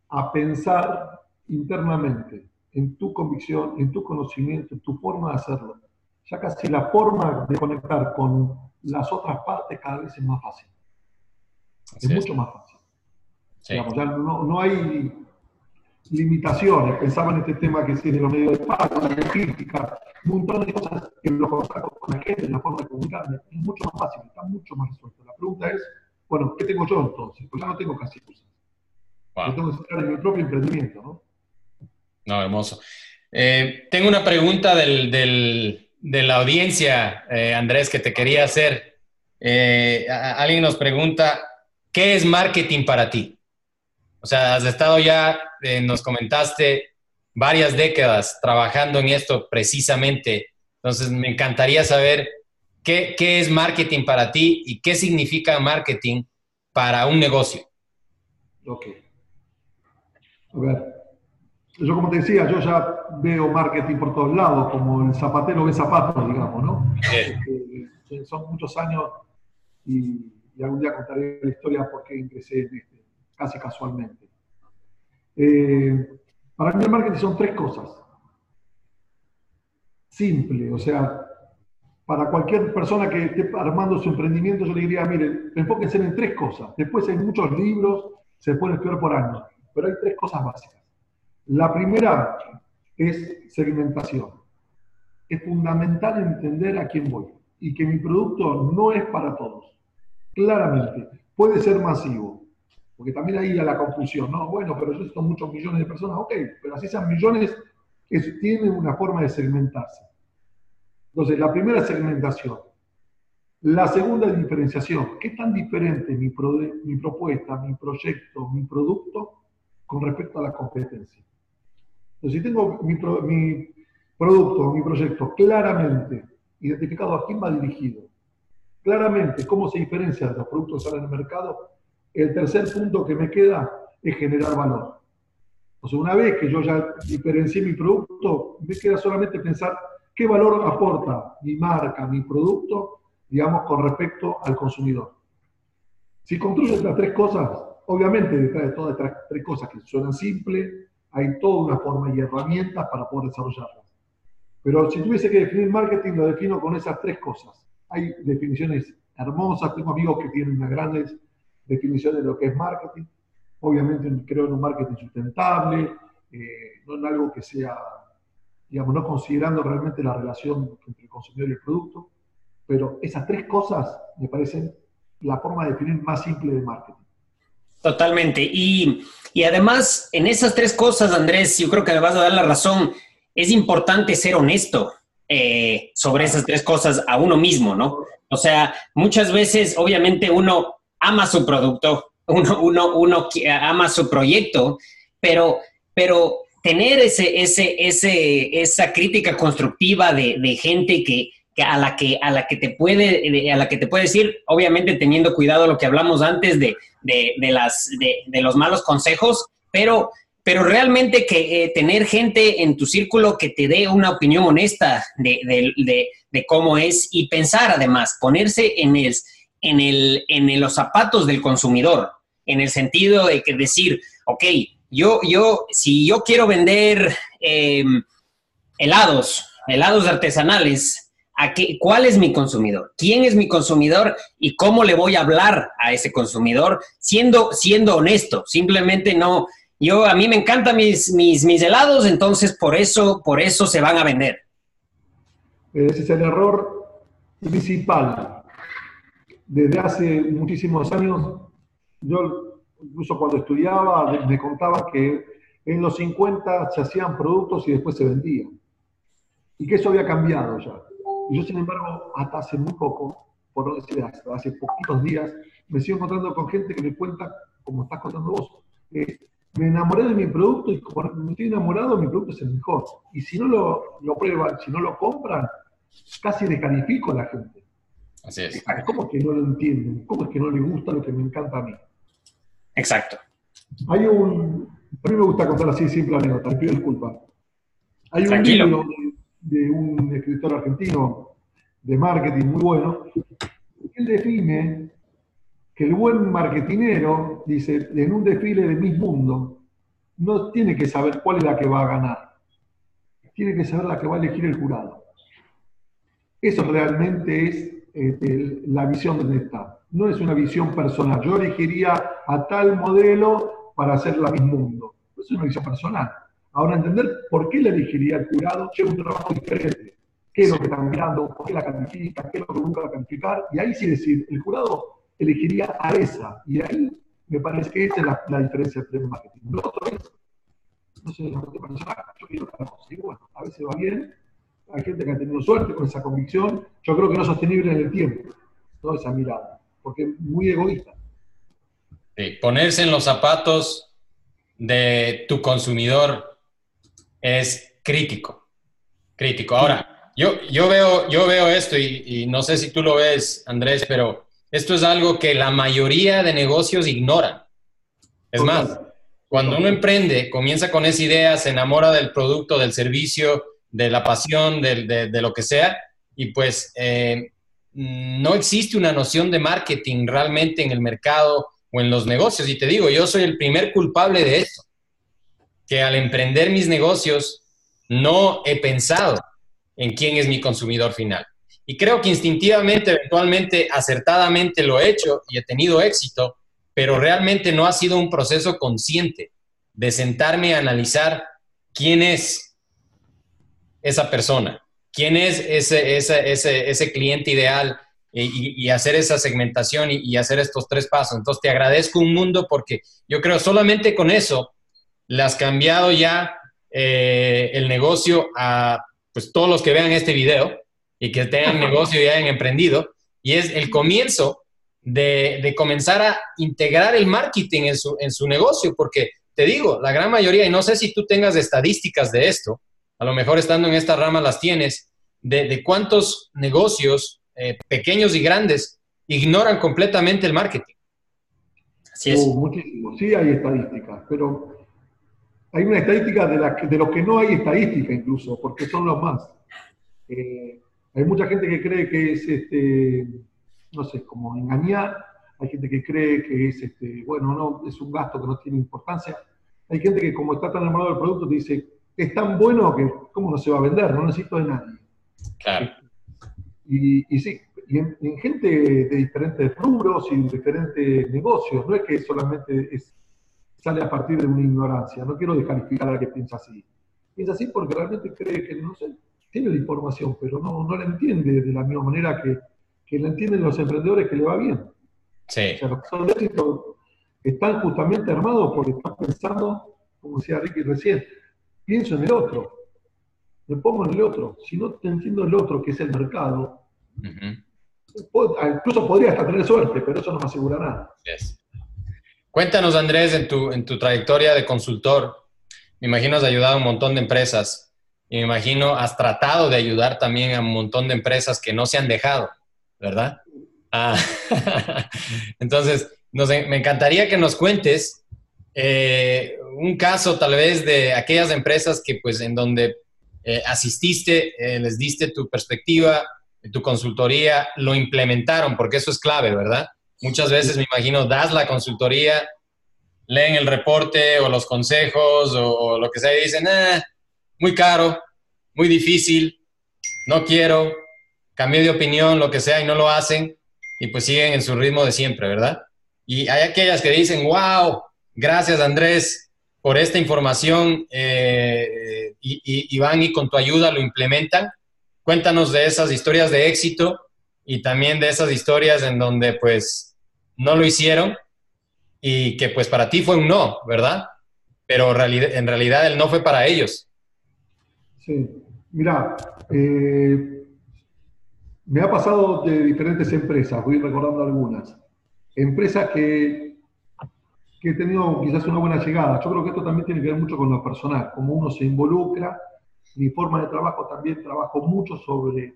a pensar internamente en tu convicción, en tu conocimiento, en tu forma de hacerlo. Ya casi la forma de conectar con las otras partes cada vez es más fácil. es, mucho más fácil. Digamos, ya no, no, hay limitaciones. Pensaba en este tema que tiene los medios de pago, la crítica, un montón de cosas que lo conozco con la gente, la forma de comunicarme. Es mucho más fácil, está mucho más resuelto. La pregunta es, bueno, ¿qué tengo yo entonces? Pues ya no tengo casi cosas. Yo tengo que centrar en mi propio emprendimiento, ¿no? No, hermoso. Eh, tengo una pregunta del, de la audiencia, eh, Andrés, que te quería hacer. Eh, alguien nos pregunta, ¿qué es marketing para ti? O sea, has estado ya, nos comentaste, varias décadas trabajando en esto precisamente. Entonces, me encantaría saber qué, qué es marketing para ti y qué significa marketing para un negocio. Ok. A ver, yo como te decía, yo ya veo marketing por todos lados, como el zapatero ve zapatos, digamos, ¿no? Este, son muchos años y, algún día contaré la historia por qué ingresé en este, casi casualmente. Eh, para mí el marketing son tres cosas. Simple, o sea, para cualquier persona que esté armando su emprendimiento, yo le diría, miren, enfóquense en tres cosas. Después hay muchos libros, se pueden estudiar por años, pero hay tres cosas básicas. La primera es segmentación. Es fundamental entender a quién voy y que mi producto no es para todos. Claramente, puede ser masivo, porque también ahí a la confusión, ¿no? Bueno, pero yo son muchos millones de personas, ok, pero así sean millones, tienen una forma de segmentarse. Entonces, la primera segmentación. La segunda diferenciación. ¿Qué tan diferente mi, mi propuesta, mi proyecto, mi producto con respecto a la competencia? Entonces, si tengo mi, producto, mi proyecto claramente identificado a quién va dirigido, claramente cómo se diferencia de los productos que salen en el mercado, el tercer punto que me queda es generar valor. O sea, una vez que yo ya diferencié mi producto, me queda solamente pensar qué valor aporta mi marca, mi producto, digamos, con respecto al consumidor. Si construyo estas tres cosas, obviamente detrás de todas estas tres cosas que suenan simples, hay toda una forma y herramientas para poder desarrollarlas. Pero si tuviese que definir marketing, lo defino con esas tres cosas. Hay definiciones hermosas, tengo amigos que tienen unas grandes definiciones de lo que es marketing. Obviamente creo en un marketing sustentable, eh, no en algo que sea, digamos, no considerando realmente la relación entre el consumidor y el producto. Pero esas tres cosas me parecen la forma de definir más simple de marketing. Totalmente. Y, además, en esas tres cosas, Andrés, yo creo que me vas a dar la razón. Es importante ser honesto eh, sobre esas tres cosas a uno mismo, ¿no? O sea, muchas veces, obviamente, uno ama su producto, uno, uno, uno ama su proyecto, pero, pero tener ese, ese, ese, esa crítica constructiva de, de gente que, a la que a la que te puede a la que te puede decir obviamente teniendo cuidado lo que hablamos antes de, las de, los malos consejos pero pero realmente que eh, tener gente en tu círculo que te dé una opinión honesta de, cómo es y pensar además ponerse en el en el en los zapatos del consumidor en el sentido de que decir ok yo yo si yo quiero vender em, helados helados artesanales cuál es mi consumidor, quién es mi consumidor y cómo le voy a hablar a ese consumidor siendo, siendo honesto. Simplemente no, yo a mí me encantan mis, mis, mis helados, entonces por eso, por eso se van a vender. Ese es el error principal. Desde hace muchísimos años Yo, incluso cuando estudiaba, me contaba que en los 50 se hacían productos y después se vendían. Y que eso había cambiado ya. Y yo, sin embargo, hasta hace muy poco, por no decir hasta hace poquitos días, me sigo encontrando con gente que me cuenta, como estás contando vos, me enamoré de mi producto y como me estoy enamorado, mi producto es el mejor. Y si no lo, lo prueban, si no lo compran, casi descalifico a la gente. Así es. ¿Cómo es que no lo entienden? ¿Cómo es que no les gusta lo que me encanta a mí? Exacto. Hay un. A mí me gusta contar así simple anécdota, pido disculpas. Hay un libro de, un escritor argentino de marketing muy bueno, él define que el buen marketinero, dice, en un desfile de Miss Mundo, no tiene que saber cuál es la que va a ganar, tiene que saber la que va a elegir el jurado. Eso realmente es este, la visión donde está. No es una visión personal. Yo elegiría a tal modelo para hacer la Miss Mundo. Es una visión personal. Ahora, entender por qué la elegiría el jurado lleva un trabajo diferente. ¿Qué es lo que están mirando? ¿Por qué la califica? ¿Qué es lo que nunca va a calificar? Y ahí sí decir, el jurado elegiría a esa. Y ahí me parece que esa es la, diferencia entre el marketing. Lo otro es, no sé, la personal, yo quiero que Y bueno, a veces va bien, hay gente que ha tenido suerte con esa convicción. Yo creo que no es sostenible en el tiempo, toda esa mirada, porque es muy egoísta. ponerse en los zapatos de tu consumidor es crítico. Crítico. Ahora, yo, yo, veo, yo veo esto y, y no sé si tú lo ves, Andrés, pero esto es algo que la mayoría de negocios ignoran. Es más, cuando uno emprende, comienza con esa idea, se enamora del producto, del servicio, de la pasión, de, lo que sea, y pues eh, no existe una noción de marketing realmente en el mercado o en los negocios. Y te digo, yo soy el primer culpable de esto, que al emprender mis negocios no he pensado en quién es mi consumidor final. Y creo que instintivamente, eventualmente, acertadamente lo he hecho y he tenido éxito, pero realmente no ha sido un proceso consciente de sentarme a analizar quién es esa persona, quién es ese, ese, ese, cliente ideal y, hacer esa segmentación y, hacer estos tres pasos. Entonces, te agradezco un mundo porque yo creo solamente con eso le has cambiado ya eh, el negocio a pues, todos los que vean este video y que tengan negocio y hayan emprendido. Y es el comienzo de, de, comenzar a integrar el marketing en su, en su negocio, porque te digo, la gran mayoría, y no sé si tú tengas estadísticas de esto, a lo mejor estando en esta rama las tienes, de, de cuántos negocios eh, pequeños y grandes ignoran completamente el marketing. Así es. Oh, sí hay estadísticas, pero hay una estadística de, la, de los que no hay estadística incluso, porque son los más. Eh, hay mucha gente que cree que es, este, no sé, como engañar, hay gente que cree que es, este, bueno, no, es un gasto que no tiene importancia. Hay gente que como está tan enamorado del producto te dice, es tan bueno que cómo no se va a vender, no necesito de nadie. Claro. Y, y sí, y en, gente de diferentes rubros y de diferentes negocios, no es que solamente es, sale a partir de una ignorancia, no quiero descalificar a la que piensa así. Piensa así porque realmente cree que, no sé, tiene la información, pero no, no la entiende de la misma manera que, que la entienden los emprendedores que le va bien. Sí. O sea, los que son de éxito están justamente armados porque están pensando, como decía Ricky recién, pienso en el otro, me pongo en el otro. Si no te entiendo el otro, que es el mercado, incluso podría hasta tener suerte, pero eso no me asegura nada. Cuéntanos, Andrés, en tu, en tu trayectoria de consultor, me imagino has ayudado a un montón de empresas. Y me imagino has tratado de ayudar también a un montón de empresas que no se han dejado, ¿verdad? Ah, entonces, me encantaría que nos cuentes eh, un caso tal vez de aquellas empresas que pues en donde eh, asististe, eh, les diste tu perspectiva, tu consultoría, lo implementaron, porque eso es clave, ¿verdad? Muchas veces me imagino, das la consultoría, leen el reporte o los consejos o, lo que sea y dicen, ah, muy caro, muy difícil, no quiero, cambié de opinión, lo que sea, y no lo hacen, y pues siguen en su ritmo de siempre, ¿verdad? Y hay aquellas que dicen, wow, gracias Andrés por esta información, eh, y, van y con tu ayuda lo implementan. Cuéntanos de esas historias de éxito y también de esas historias en donde pues no lo hicieron y que pues para ti fue un no, ¿verdad? Pero en realidad el no fue para ellos. Sí, mira, eh, me ha pasado de diferentes empresas, voy recordando algunas. Empresas que, que he tenido quizás una buena llegada. Yo creo que esto también tiene que ver mucho con lo personal, como uno se involucra. Mi forma de trabajo también trabajo mucho sobre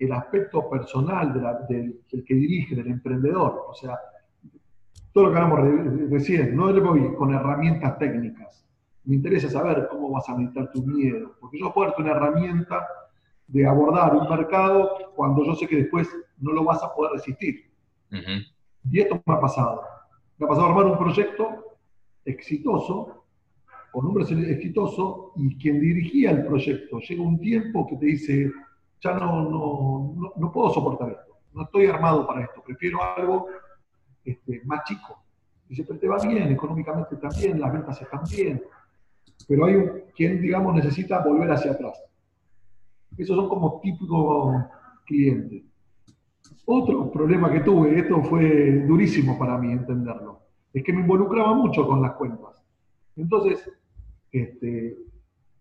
el aspecto personal del, que dirige, del emprendedor. O sea, todo lo que hablamos recién, no le voy con herramientas técnicas. Me interesa saber cómo vas a meditar tu miedo, porque yo puedo darte una herramienta de abordar un mercado cuando yo sé que después no lo vas a poder resistir. Y esto me ha pasado. Me ha pasado armar un proyecto exitoso, con nombres exitoso, y quien dirigía el proyecto llega un tiempo que te dice, ya no, no, no, puedo soportar esto, no estoy armado para esto, prefiero algo este, más chico. Dice, pero te va bien, económicamente también, las ventas están bien, pero hay quien, digamos, necesita volver hacia atrás. Esos son como típicos clientes. Otro problema que tuve, esto fue durísimo para mí entenderlo, es que me involucraba mucho con las cuentas. Entonces, este,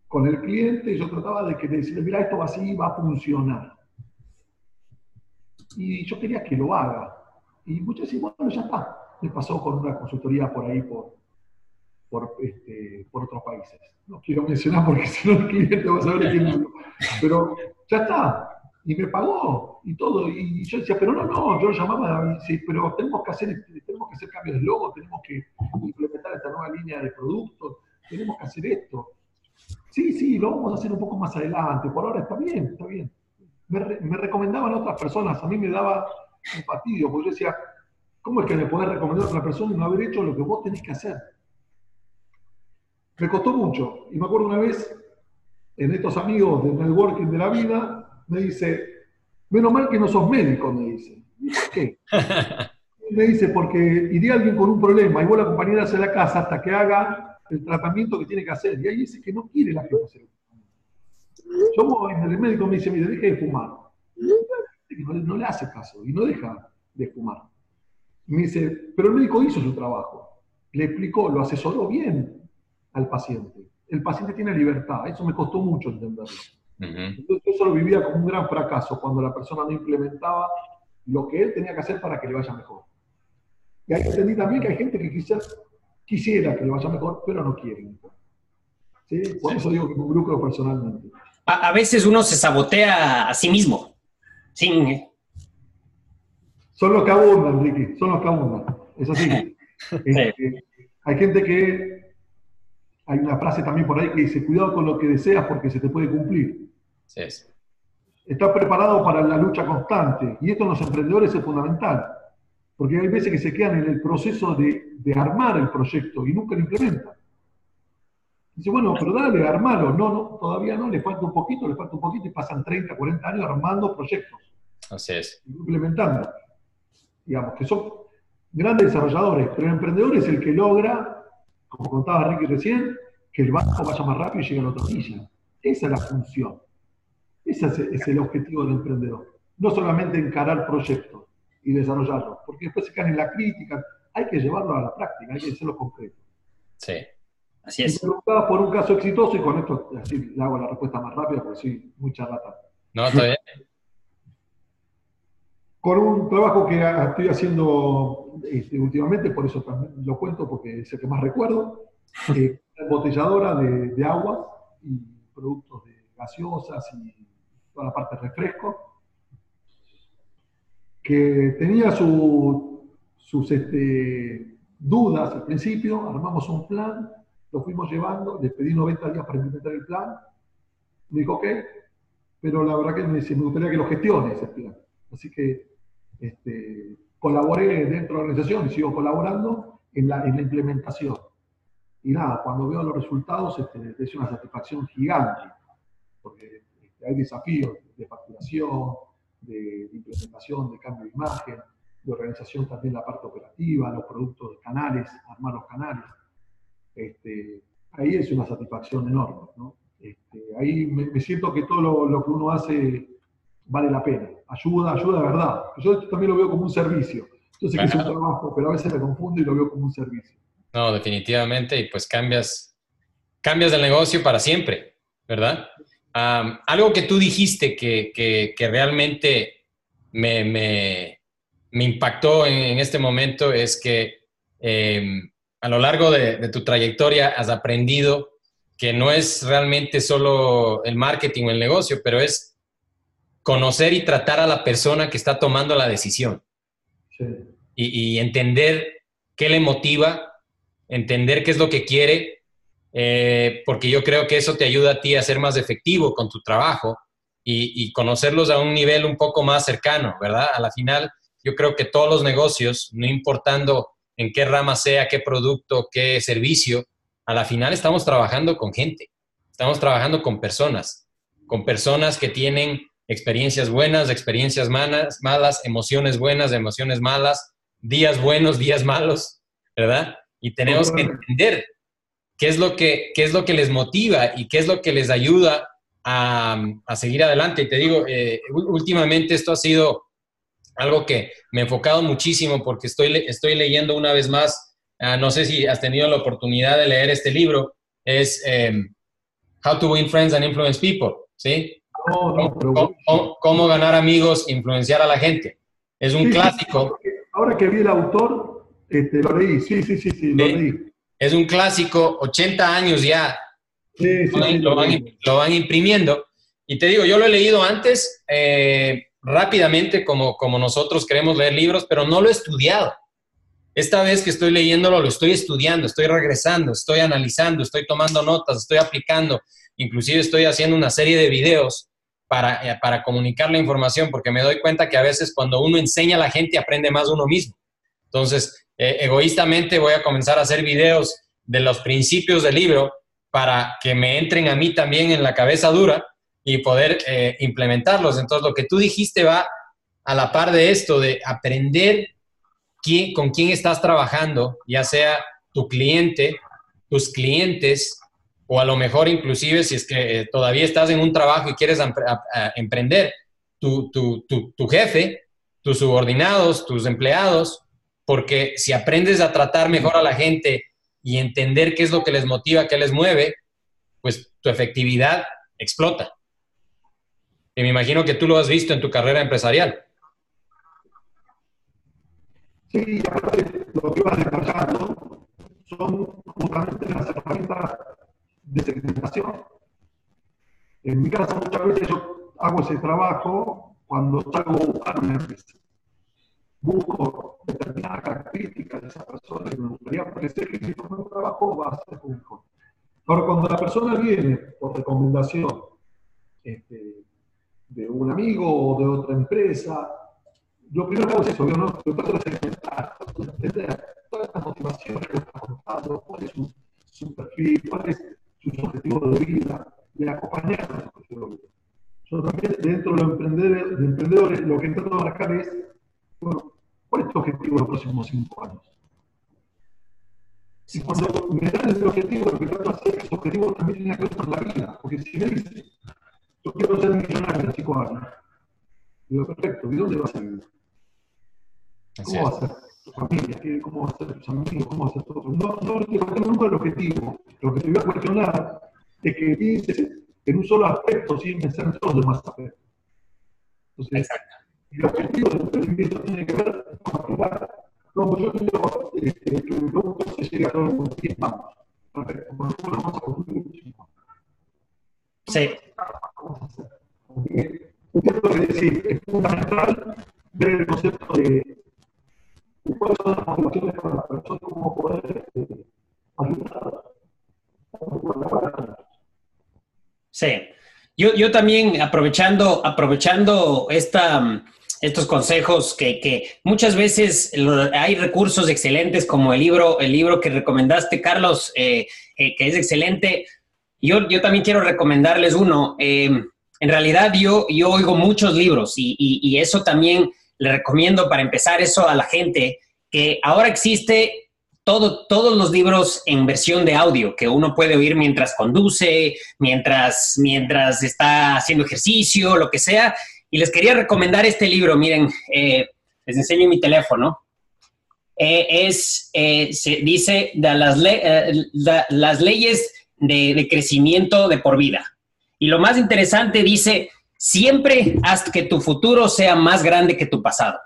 con el cliente yo trataba de que decirle, mira, esto va así, va a funcionar. Y yo quería que lo haga. Y muchos decían, bueno, ya está. Me pasó con una consultoría por ahí, por, por, este, por otros países. No quiero mencionar porque si no el cliente va a saber quién es. Pero ya está. Y me pagó y todo. Y yo decía, pero no, no, yo llamaba y decía, pero tenemos que hacer, tenemos que hacer cambios de logo, tenemos que implementar esta nueva línea de productos, tenemos que hacer esto. Sí, sí, lo vamos a hacer un poco más adelante. Por ahora está bien, está bien. Me, me recomendaban otras personas, a mí me daba un fastidio, porque yo decía, ¿cómo es que me podés recomendar a otra persona y no haber hecho lo que vos tenés que hacer? Me costó mucho. Y me acuerdo una vez, en estos amigos de networking de la vida, me dice, menos mal que no sos médico, me dice. ¿Por qué? me dice, porque iría alguien con un problema y vos la acompañarás a la casa hasta que haga el tratamiento que tiene que hacer. Y ahí dice que no quiere la gente hacer Yo el médico me dice, mire, deje de fumar. No, le hace caso y no deja de fumar. Me dice, pero el médico hizo su trabajo. Le explicó, lo asesoró bien al paciente. El paciente tiene libertad, eso me costó mucho entenderlo. Entonces yo eso lo vivía como un gran fracaso cuando la persona no implementaba lo que él tenía que hacer para que le vaya mejor. Y ahí entendí también que hay gente que quizás quisiera que le vaya mejor, pero no quiere. ¿Sí? Por eso digo que me involucro personalmente. A, veces uno se sabotea a sí mismo. Sin... ¿eh? Son los que abundan, Ricky, son los que abundan. Es así. Este, hay gente que hay una frase también por ahí que dice, cuidado con lo que deseas porque se te puede cumplir. Sí. Estás preparado para la lucha constante. Y esto en los emprendedores es fundamental. Porque hay veces que se quedan en el proceso de, armar el proyecto y nunca lo implementan. Dice, bueno, pero dale, armalo. No, no, todavía no, le falta un poquito, le falta un poquito y pasan 30, 40 años armando proyectos. Así es. Implementando. Digamos, que son grandes desarrolladores, pero el emprendedor es el que logra como contaba Ricky recién, que el barco vaya más rápido y llegue a la otra orilla. Esa es la función. Ese es el objetivo del emprendedor. No solamente encarar proyectos y desarrollarlos, porque después se caen en la crítica. Hay que llevarlo a la práctica, hay que hacerlo concreto. Sí, así es. Preguntaba por un caso exitoso y con esto así le hago la respuesta más rápida porque soy muy charlatán. No, está bien. Con un trabajo que estoy haciendo este, últimamente, por eso también lo cuento porque es el que más recuerdo, eh, embotelladora de, de, agua y productos de gaseosas y toda la parte de refresco, que tenía sus este, dudas al principio, armamos un plan, lo fuimos llevando, le pedí 90 días para implementar el plan, me dijo, ok, pero la verdad que me, me gustaría que lo gestione ese plan. Así que este, colaboré dentro de la organización y sigo colaborando en la, en la implementación. Y nada, cuando veo los resultados este, es una satisfacción gigante, porque este, hay desafíos de facturación, de, implementación, de cambio de imagen, de organización también la parte operativa, los productos de canales, armar los canales. Este, ahí es una satisfacción enorme. ¿no? Este, ahí me, siento que todo lo, lo, que uno hace vale la pena. Ayuda, ayuda de verdad. Yo esto también lo veo como un servicio. Yo sé que es un trabajo, pero a veces me confundo y lo veo como un servicio. No, definitivamente, y pues cambias, cambias el negocio para siempre, ¿verdad? Algo que tú dijiste que, que, realmente me, me, me, impactó en, este momento es que em, a lo largo de, de, tu trayectoria has aprendido que no es realmente solo el marketing o el negocio, pero es conocer y tratar a la persona que está tomando la decisión. Y, y, entender qué le motiva, entender qué es lo que quiere, eh, porque yo creo que eso te ayuda a ti a ser más efectivo con tu trabajo y, y, conocerlos a un nivel un poco más cercano, ¿verdad? A la final, yo creo que todos los negocios, no importando en qué rama sea, qué producto, qué servicio, a la final estamos trabajando con gente, estamos trabajando con personas, con personas que tienen experiencias buenas, experiencias malas, malas, emociones buenas, emociones malas, días buenos, días malos, ¿verdad? Y tenemos que entender qué es lo que, qué es lo que les motiva y qué es lo que les ayuda a, seguir adelante. Y te digo, eh, últimamente esto ha sido algo que me he enfocado muchísimo porque estoy, estoy leyendo una vez más Ah, no sé si has tenido la oportunidad de leer este libro, es em, How to Win Friends and Influence People, ¿sí? ¿Cómo, ganar amigos, influenciar a la gente. Es un clásico. ahora que vi el autor, este, lo leí, sí, sí, sí, sí, lo leí. Es un clásico, 80 años ya. Sí, sí, lo, van, lo, van, imprimiendo. Y te digo, yo lo he leído antes eh, rápidamente, como, como nosotros queremos leer libros, pero no lo he estudiado. Esta vez que estoy leyéndolo, lo estoy estudiando, estoy regresando, estoy analizando, estoy tomando notas, estoy aplicando, inclusive estoy haciendo una serie de videos para, eh, para comunicar la información, porque me doy cuenta que a veces cuando uno enseña a la gente aprende más uno mismo. Entonces, eh, egoístamente voy a comenzar a hacer videos de los principios del libro para que me entren a mí también en la cabeza dura y poder eh, implementarlos. Entonces, lo que tú dijiste va a la par de esto, de aprender con quién estás trabajando, ya sea tu cliente, tus clientes, o a lo mejor inclusive si es que eh, todavía estás en un trabajo y quieres emprender, tu, tu, jefe, tus subordinados, tus empleados, porque si aprendes a tratar mejor a la gente y entender qué es lo que les motiva, qué les mueve, pues tu efectividad explota. Y me imagino que tú lo has visto en tu carrera empresarial. Sí, aparte lo que vas desarrollando son justamente las herramientas de segmentación. En mi caso, muchas veces yo hago ese trabajo cuando salgo a buscar una empresa. Busco determinadas características de esa persona y me gustaría parecer que si toma un trabajo va a ser mejor. Ahora, cuando la persona viene por recomendación este, de un amigo o de otra empresa, lo primero hago es eso, yo no lo trato de segmentar, entender todas estas motivaciones que está contando, cuál es su, su, perfil, cuál es su objetivo de vida, y acompañar a su objetivo de vida. Yo también, dentro de los emprendedores, de emprendedores lo que intento abarcar es, bueno, ¿cuál es tu objetivo en los próximos cinco años? Y cuando me dan el objetivo, lo que trato de hacer es que ese objetivo también tiene que ver con la vida, porque si me dice, yo quiero ser millonario en cinco años, digo, perfecto, ¿y dónde vas a vivir? ¿Cómo va a ser tu familia? ¿Cómo va a ser tus amigos? ¿Cómo va a ser todo? No, no te cuestiono nunca el objetivo. Lo que te voy a cuestionar es que dices en un solo aspecto sin pensar en todos los demás aspectos. Entonces, Exacto. El objetivo del emprendimiento tiene que ver con aprobar. No, pues yo quiero este, que mi producto se llegue a todo el mundo. Y vamos. A construir muchísimo. Sí. Hacer. Porque, quiero decir, es fundamental ver el concepto de cuáles son las motivaciones para las personas, cómo poder este, ayudar. Sí. Yo, yo también, aprovechando, aprovechando esta, estos consejos que, que, muchas veces hay recursos excelentes como el libro, el libro que recomendaste, Carlos, eh, eh, que es excelente. Yo, yo también quiero recomendarles uno. Eh, en realidad yo, yo oigo muchos libros y, y, y, eso también le recomiendo para empezar eso a la gente, que ahora existe todo, todos los libros en versión de audio que uno puede oír mientras conduce, mientras, mientras está haciendo ejercicio, lo que sea. Y les quería recomendar este libro. Miren, eh, les enseño mi teléfono. es, se dice, de las, las leyes de, crecimiento de por vida. Y lo más interesante dice, siempre haz que tu futuro sea más grande que tu pasado.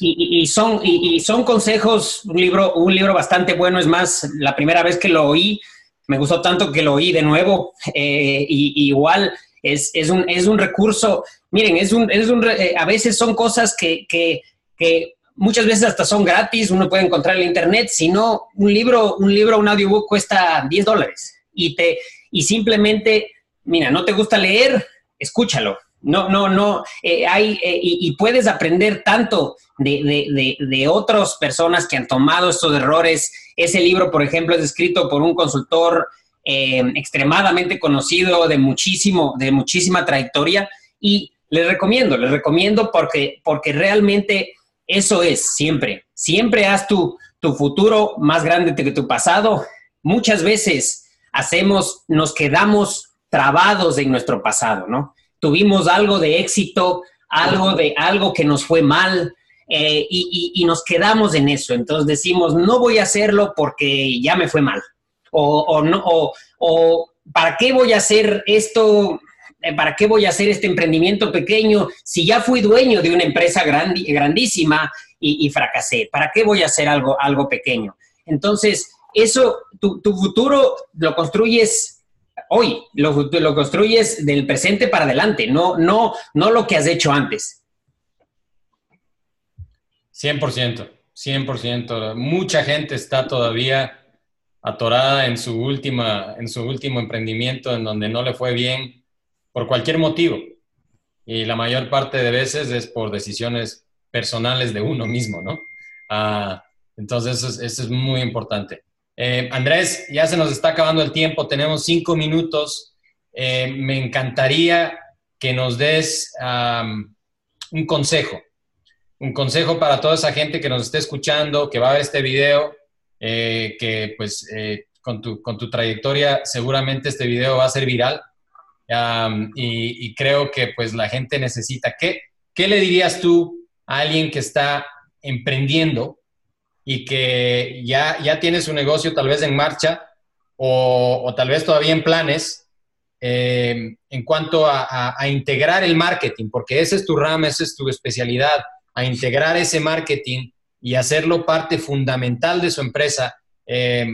Y, son, y, son consejos, un libro, un libro bastante bueno, es más, la primera vez que lo oí, me gustó tanto que lo oí de nuevo, eh, y, igual es, es, un, es un recurso, miren, es un, es un, eh, a veces son cosas que, que, que muchas veces hasta son gratis, uno puede encontrar en internet, si no, un libro, un libro, un audiobook cuesta 10 dólares y, te, y simplemente, mira, no te gusta leer, escúchalo. No, no, no, eh, hay, eh, y, puedes aprender tanto de, de, otras personas que han tomado estos errores. Ese libro, por ejemplo, es escrito por un consultor eh, extremadamente conocido, de, muchísimo, de muchísima trayectoria, y les recomiendo, les recomiendo porque, porque realmente eso es siempre. Siempre haz tu, tu futuro más grande que tu pasado. Muchas veces hacemos, nos quedamos trabados en nuestro pasado, ¿no? Tuvimos algo de éxito, algo de algo que nos fue mal eh, y, nos quedamos en eso. Entonces decimos, no voy a hacerlo porque ya me fue mal. O, no, o ¿para qué voy a hacer esto? Eh, ¿para qué voy a hacer este emprendimiento pequeño si ya fui dueño de una empresa grandísima y, fracasé? ¿Para qué voy a hacer algo, algo pequeño? Entonces, eso, tu, futuro lo construyes hoy, lo, lo, construyes del presente para adelante, no, no, no lo que has hecho antes. 100%, 100%. Mucha gente está todavía atorada en su, última, en su último emprendimiento en donde no le fue bien por cualquier motivo. Y la mayor parte de veces es por decisiones personales de uno mismo, ¿no? Ah, entonces, eso es, muy importante. Eh, Andrés, ya se nos está acabando el tiempo, tenemos cinco minutos. Eh, me encantaría que nos des un consejo, un consejo para toda esa gente que nos esté escuchando, que va a ver este video, eh, que pues con tu, con tu trayectoria seguramente este video va a ser viral y, creo que pues la gente necesita. ¿Qué, ¿Qué le dirías tú a alguien que está emprendiendo y que ya, ya tiene su negocio tal vez en marcha o, tal vez todavía en planes eh, en cuanto a, integrar el marketing? Porque ese es tu rama, esa es tu especialidad, a integrar ese marketing y hacerlo parte fundamental de su empresa. Eh,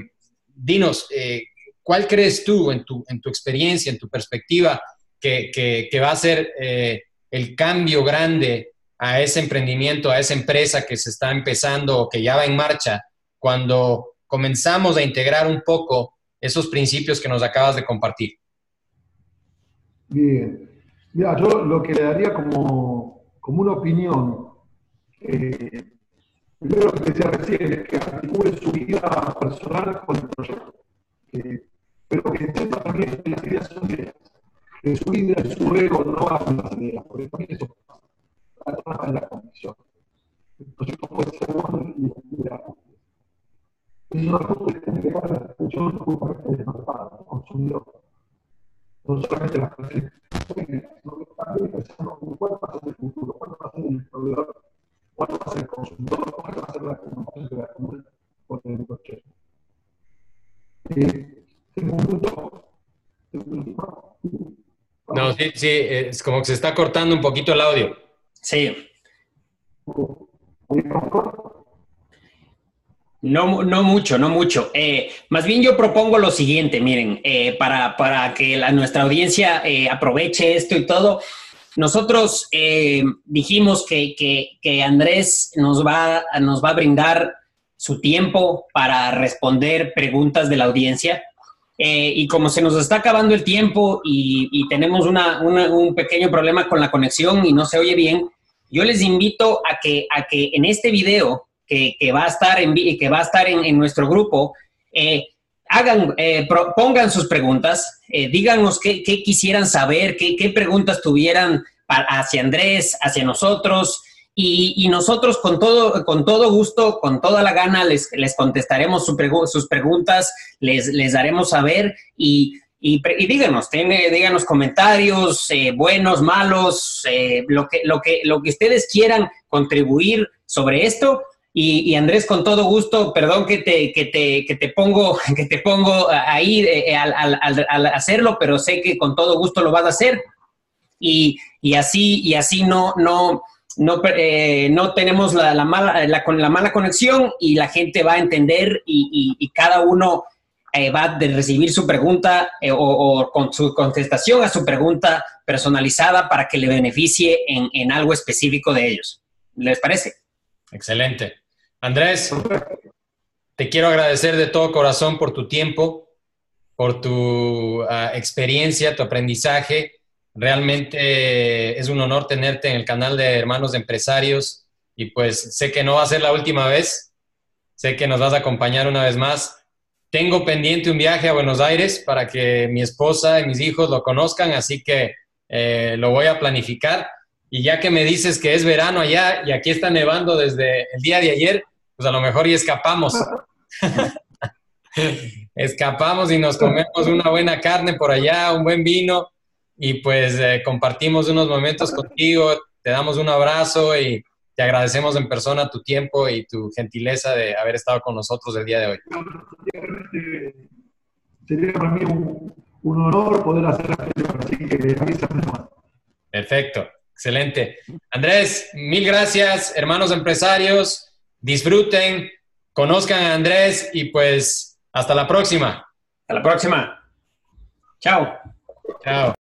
dinos, eh, ¿Cuál crees tú en tu, en tu experiencia, en tu perspectiva, que, que, va a ser eh, el cambio grande a ese emprendimiento, a esa empresa que se está empezando o que ya va en marcha, cuando comenzamos a integrar un poco esos principios que nos acabas de compartir? Bien. Yo lo que le daría como, como una opinión, primero que decía recién, es que articule su vida personal con el proyecto pero que entienda también que las ideas son ideas. Que su vida y su ego no con las ideas, porque también eso pasa. En la condición. El proyecto puede ser bueno y la Es una cosa que tiene que ver la no culpa del mercado, el consumidor. No solamente las personas, sino que también pensando en cuál va a ser el futuro, cuál va a ser el proveedor, cuál va a ser el consumidor, cuál va a ser la comunicación de la comunidad con el proyecto. Eh, no, sí, sí, es como que se está cortando un poquito el audio. Sí. No, no mucho, no mucho. Eh, más bien yo propongo lo siguiente, miren, eh, para, para, que la, nuestra audiencia eh, aproveche esto y todo. Nosotros dijimos que, que, Andrés nos va, nos va a brindar su tiempo para responder preguntas de la audiencia. Eh, y como se nos está acabando el tiempo y, tenemos un pequeño problema con la conexión y no se oye bien, yo les invito a que, a que en este video que, va a estar en, que va a estar en, nuestro grupo, eh, hagan, eh, pongan sus preguntas, díganos qué, quisieran saber, qué, preguntas tuvieran hacia Andrés, hacia nosotros, y, nosotros con todo, con todo gusto, con toda la gana, les, les contestaremos sus preguntas, les, les daremos saber y, y, díganos, díganos comentarios, eh, buenos, malos, eh, lo, que, lo, que, lo que ustedes quieran contribuir sobre esto Y, Andrés, con todo gusto, perdón que te, que te, que te pongo, que te pongo ahí eh, al, al, al, hacerlo, pero sé que con todo gusto lo vas a hacer. Y, y así, y así no, no, no, eh, no tenemos la, la, mala, la, la, mala conexión y la gente va a entender y, y, cada uno eh, va a recibir su pregunta o, o, con su contestación a su pregunta personalizada para que le beneficie en, en algo específico de ellos. ¿Les parece? Excelente. Andrés, te quiero agradecer de todo corazón por tu tiempo, por tu ah, experiencia, tu aprendizaje. Realmente es un honor tenerte en el canal de Hermanos de Empresarios y pues sé que no va a ser la última vez. Sé que nos vas a acompañar una vez más. Tengo pendiente un viaje a Buenos Aires para que mi esposa y mis hijos lo conozcan, así que eh, lo voy a planificar y ya que me dices que es verano allá y aquí está nevando desde el día de ayer, pues a lo mejor y escapamos. escapamos y nos comemos una buena carne por allá, un buen vino y pues eh, compartimos unos momentos contigo, te damos un abrazo y te agradecemos en persona tu tiempo y tu gentileza de haber estado con nosotros el día de hoy. Sería para mí un, honor poder hacer así que Perfecto. Excelente. Andrés, mil gracias, hermanos empresarios. Disfruten, conozcan a Andrés y pues hasta la próxima. Hasta la próxima. Chao. Chao.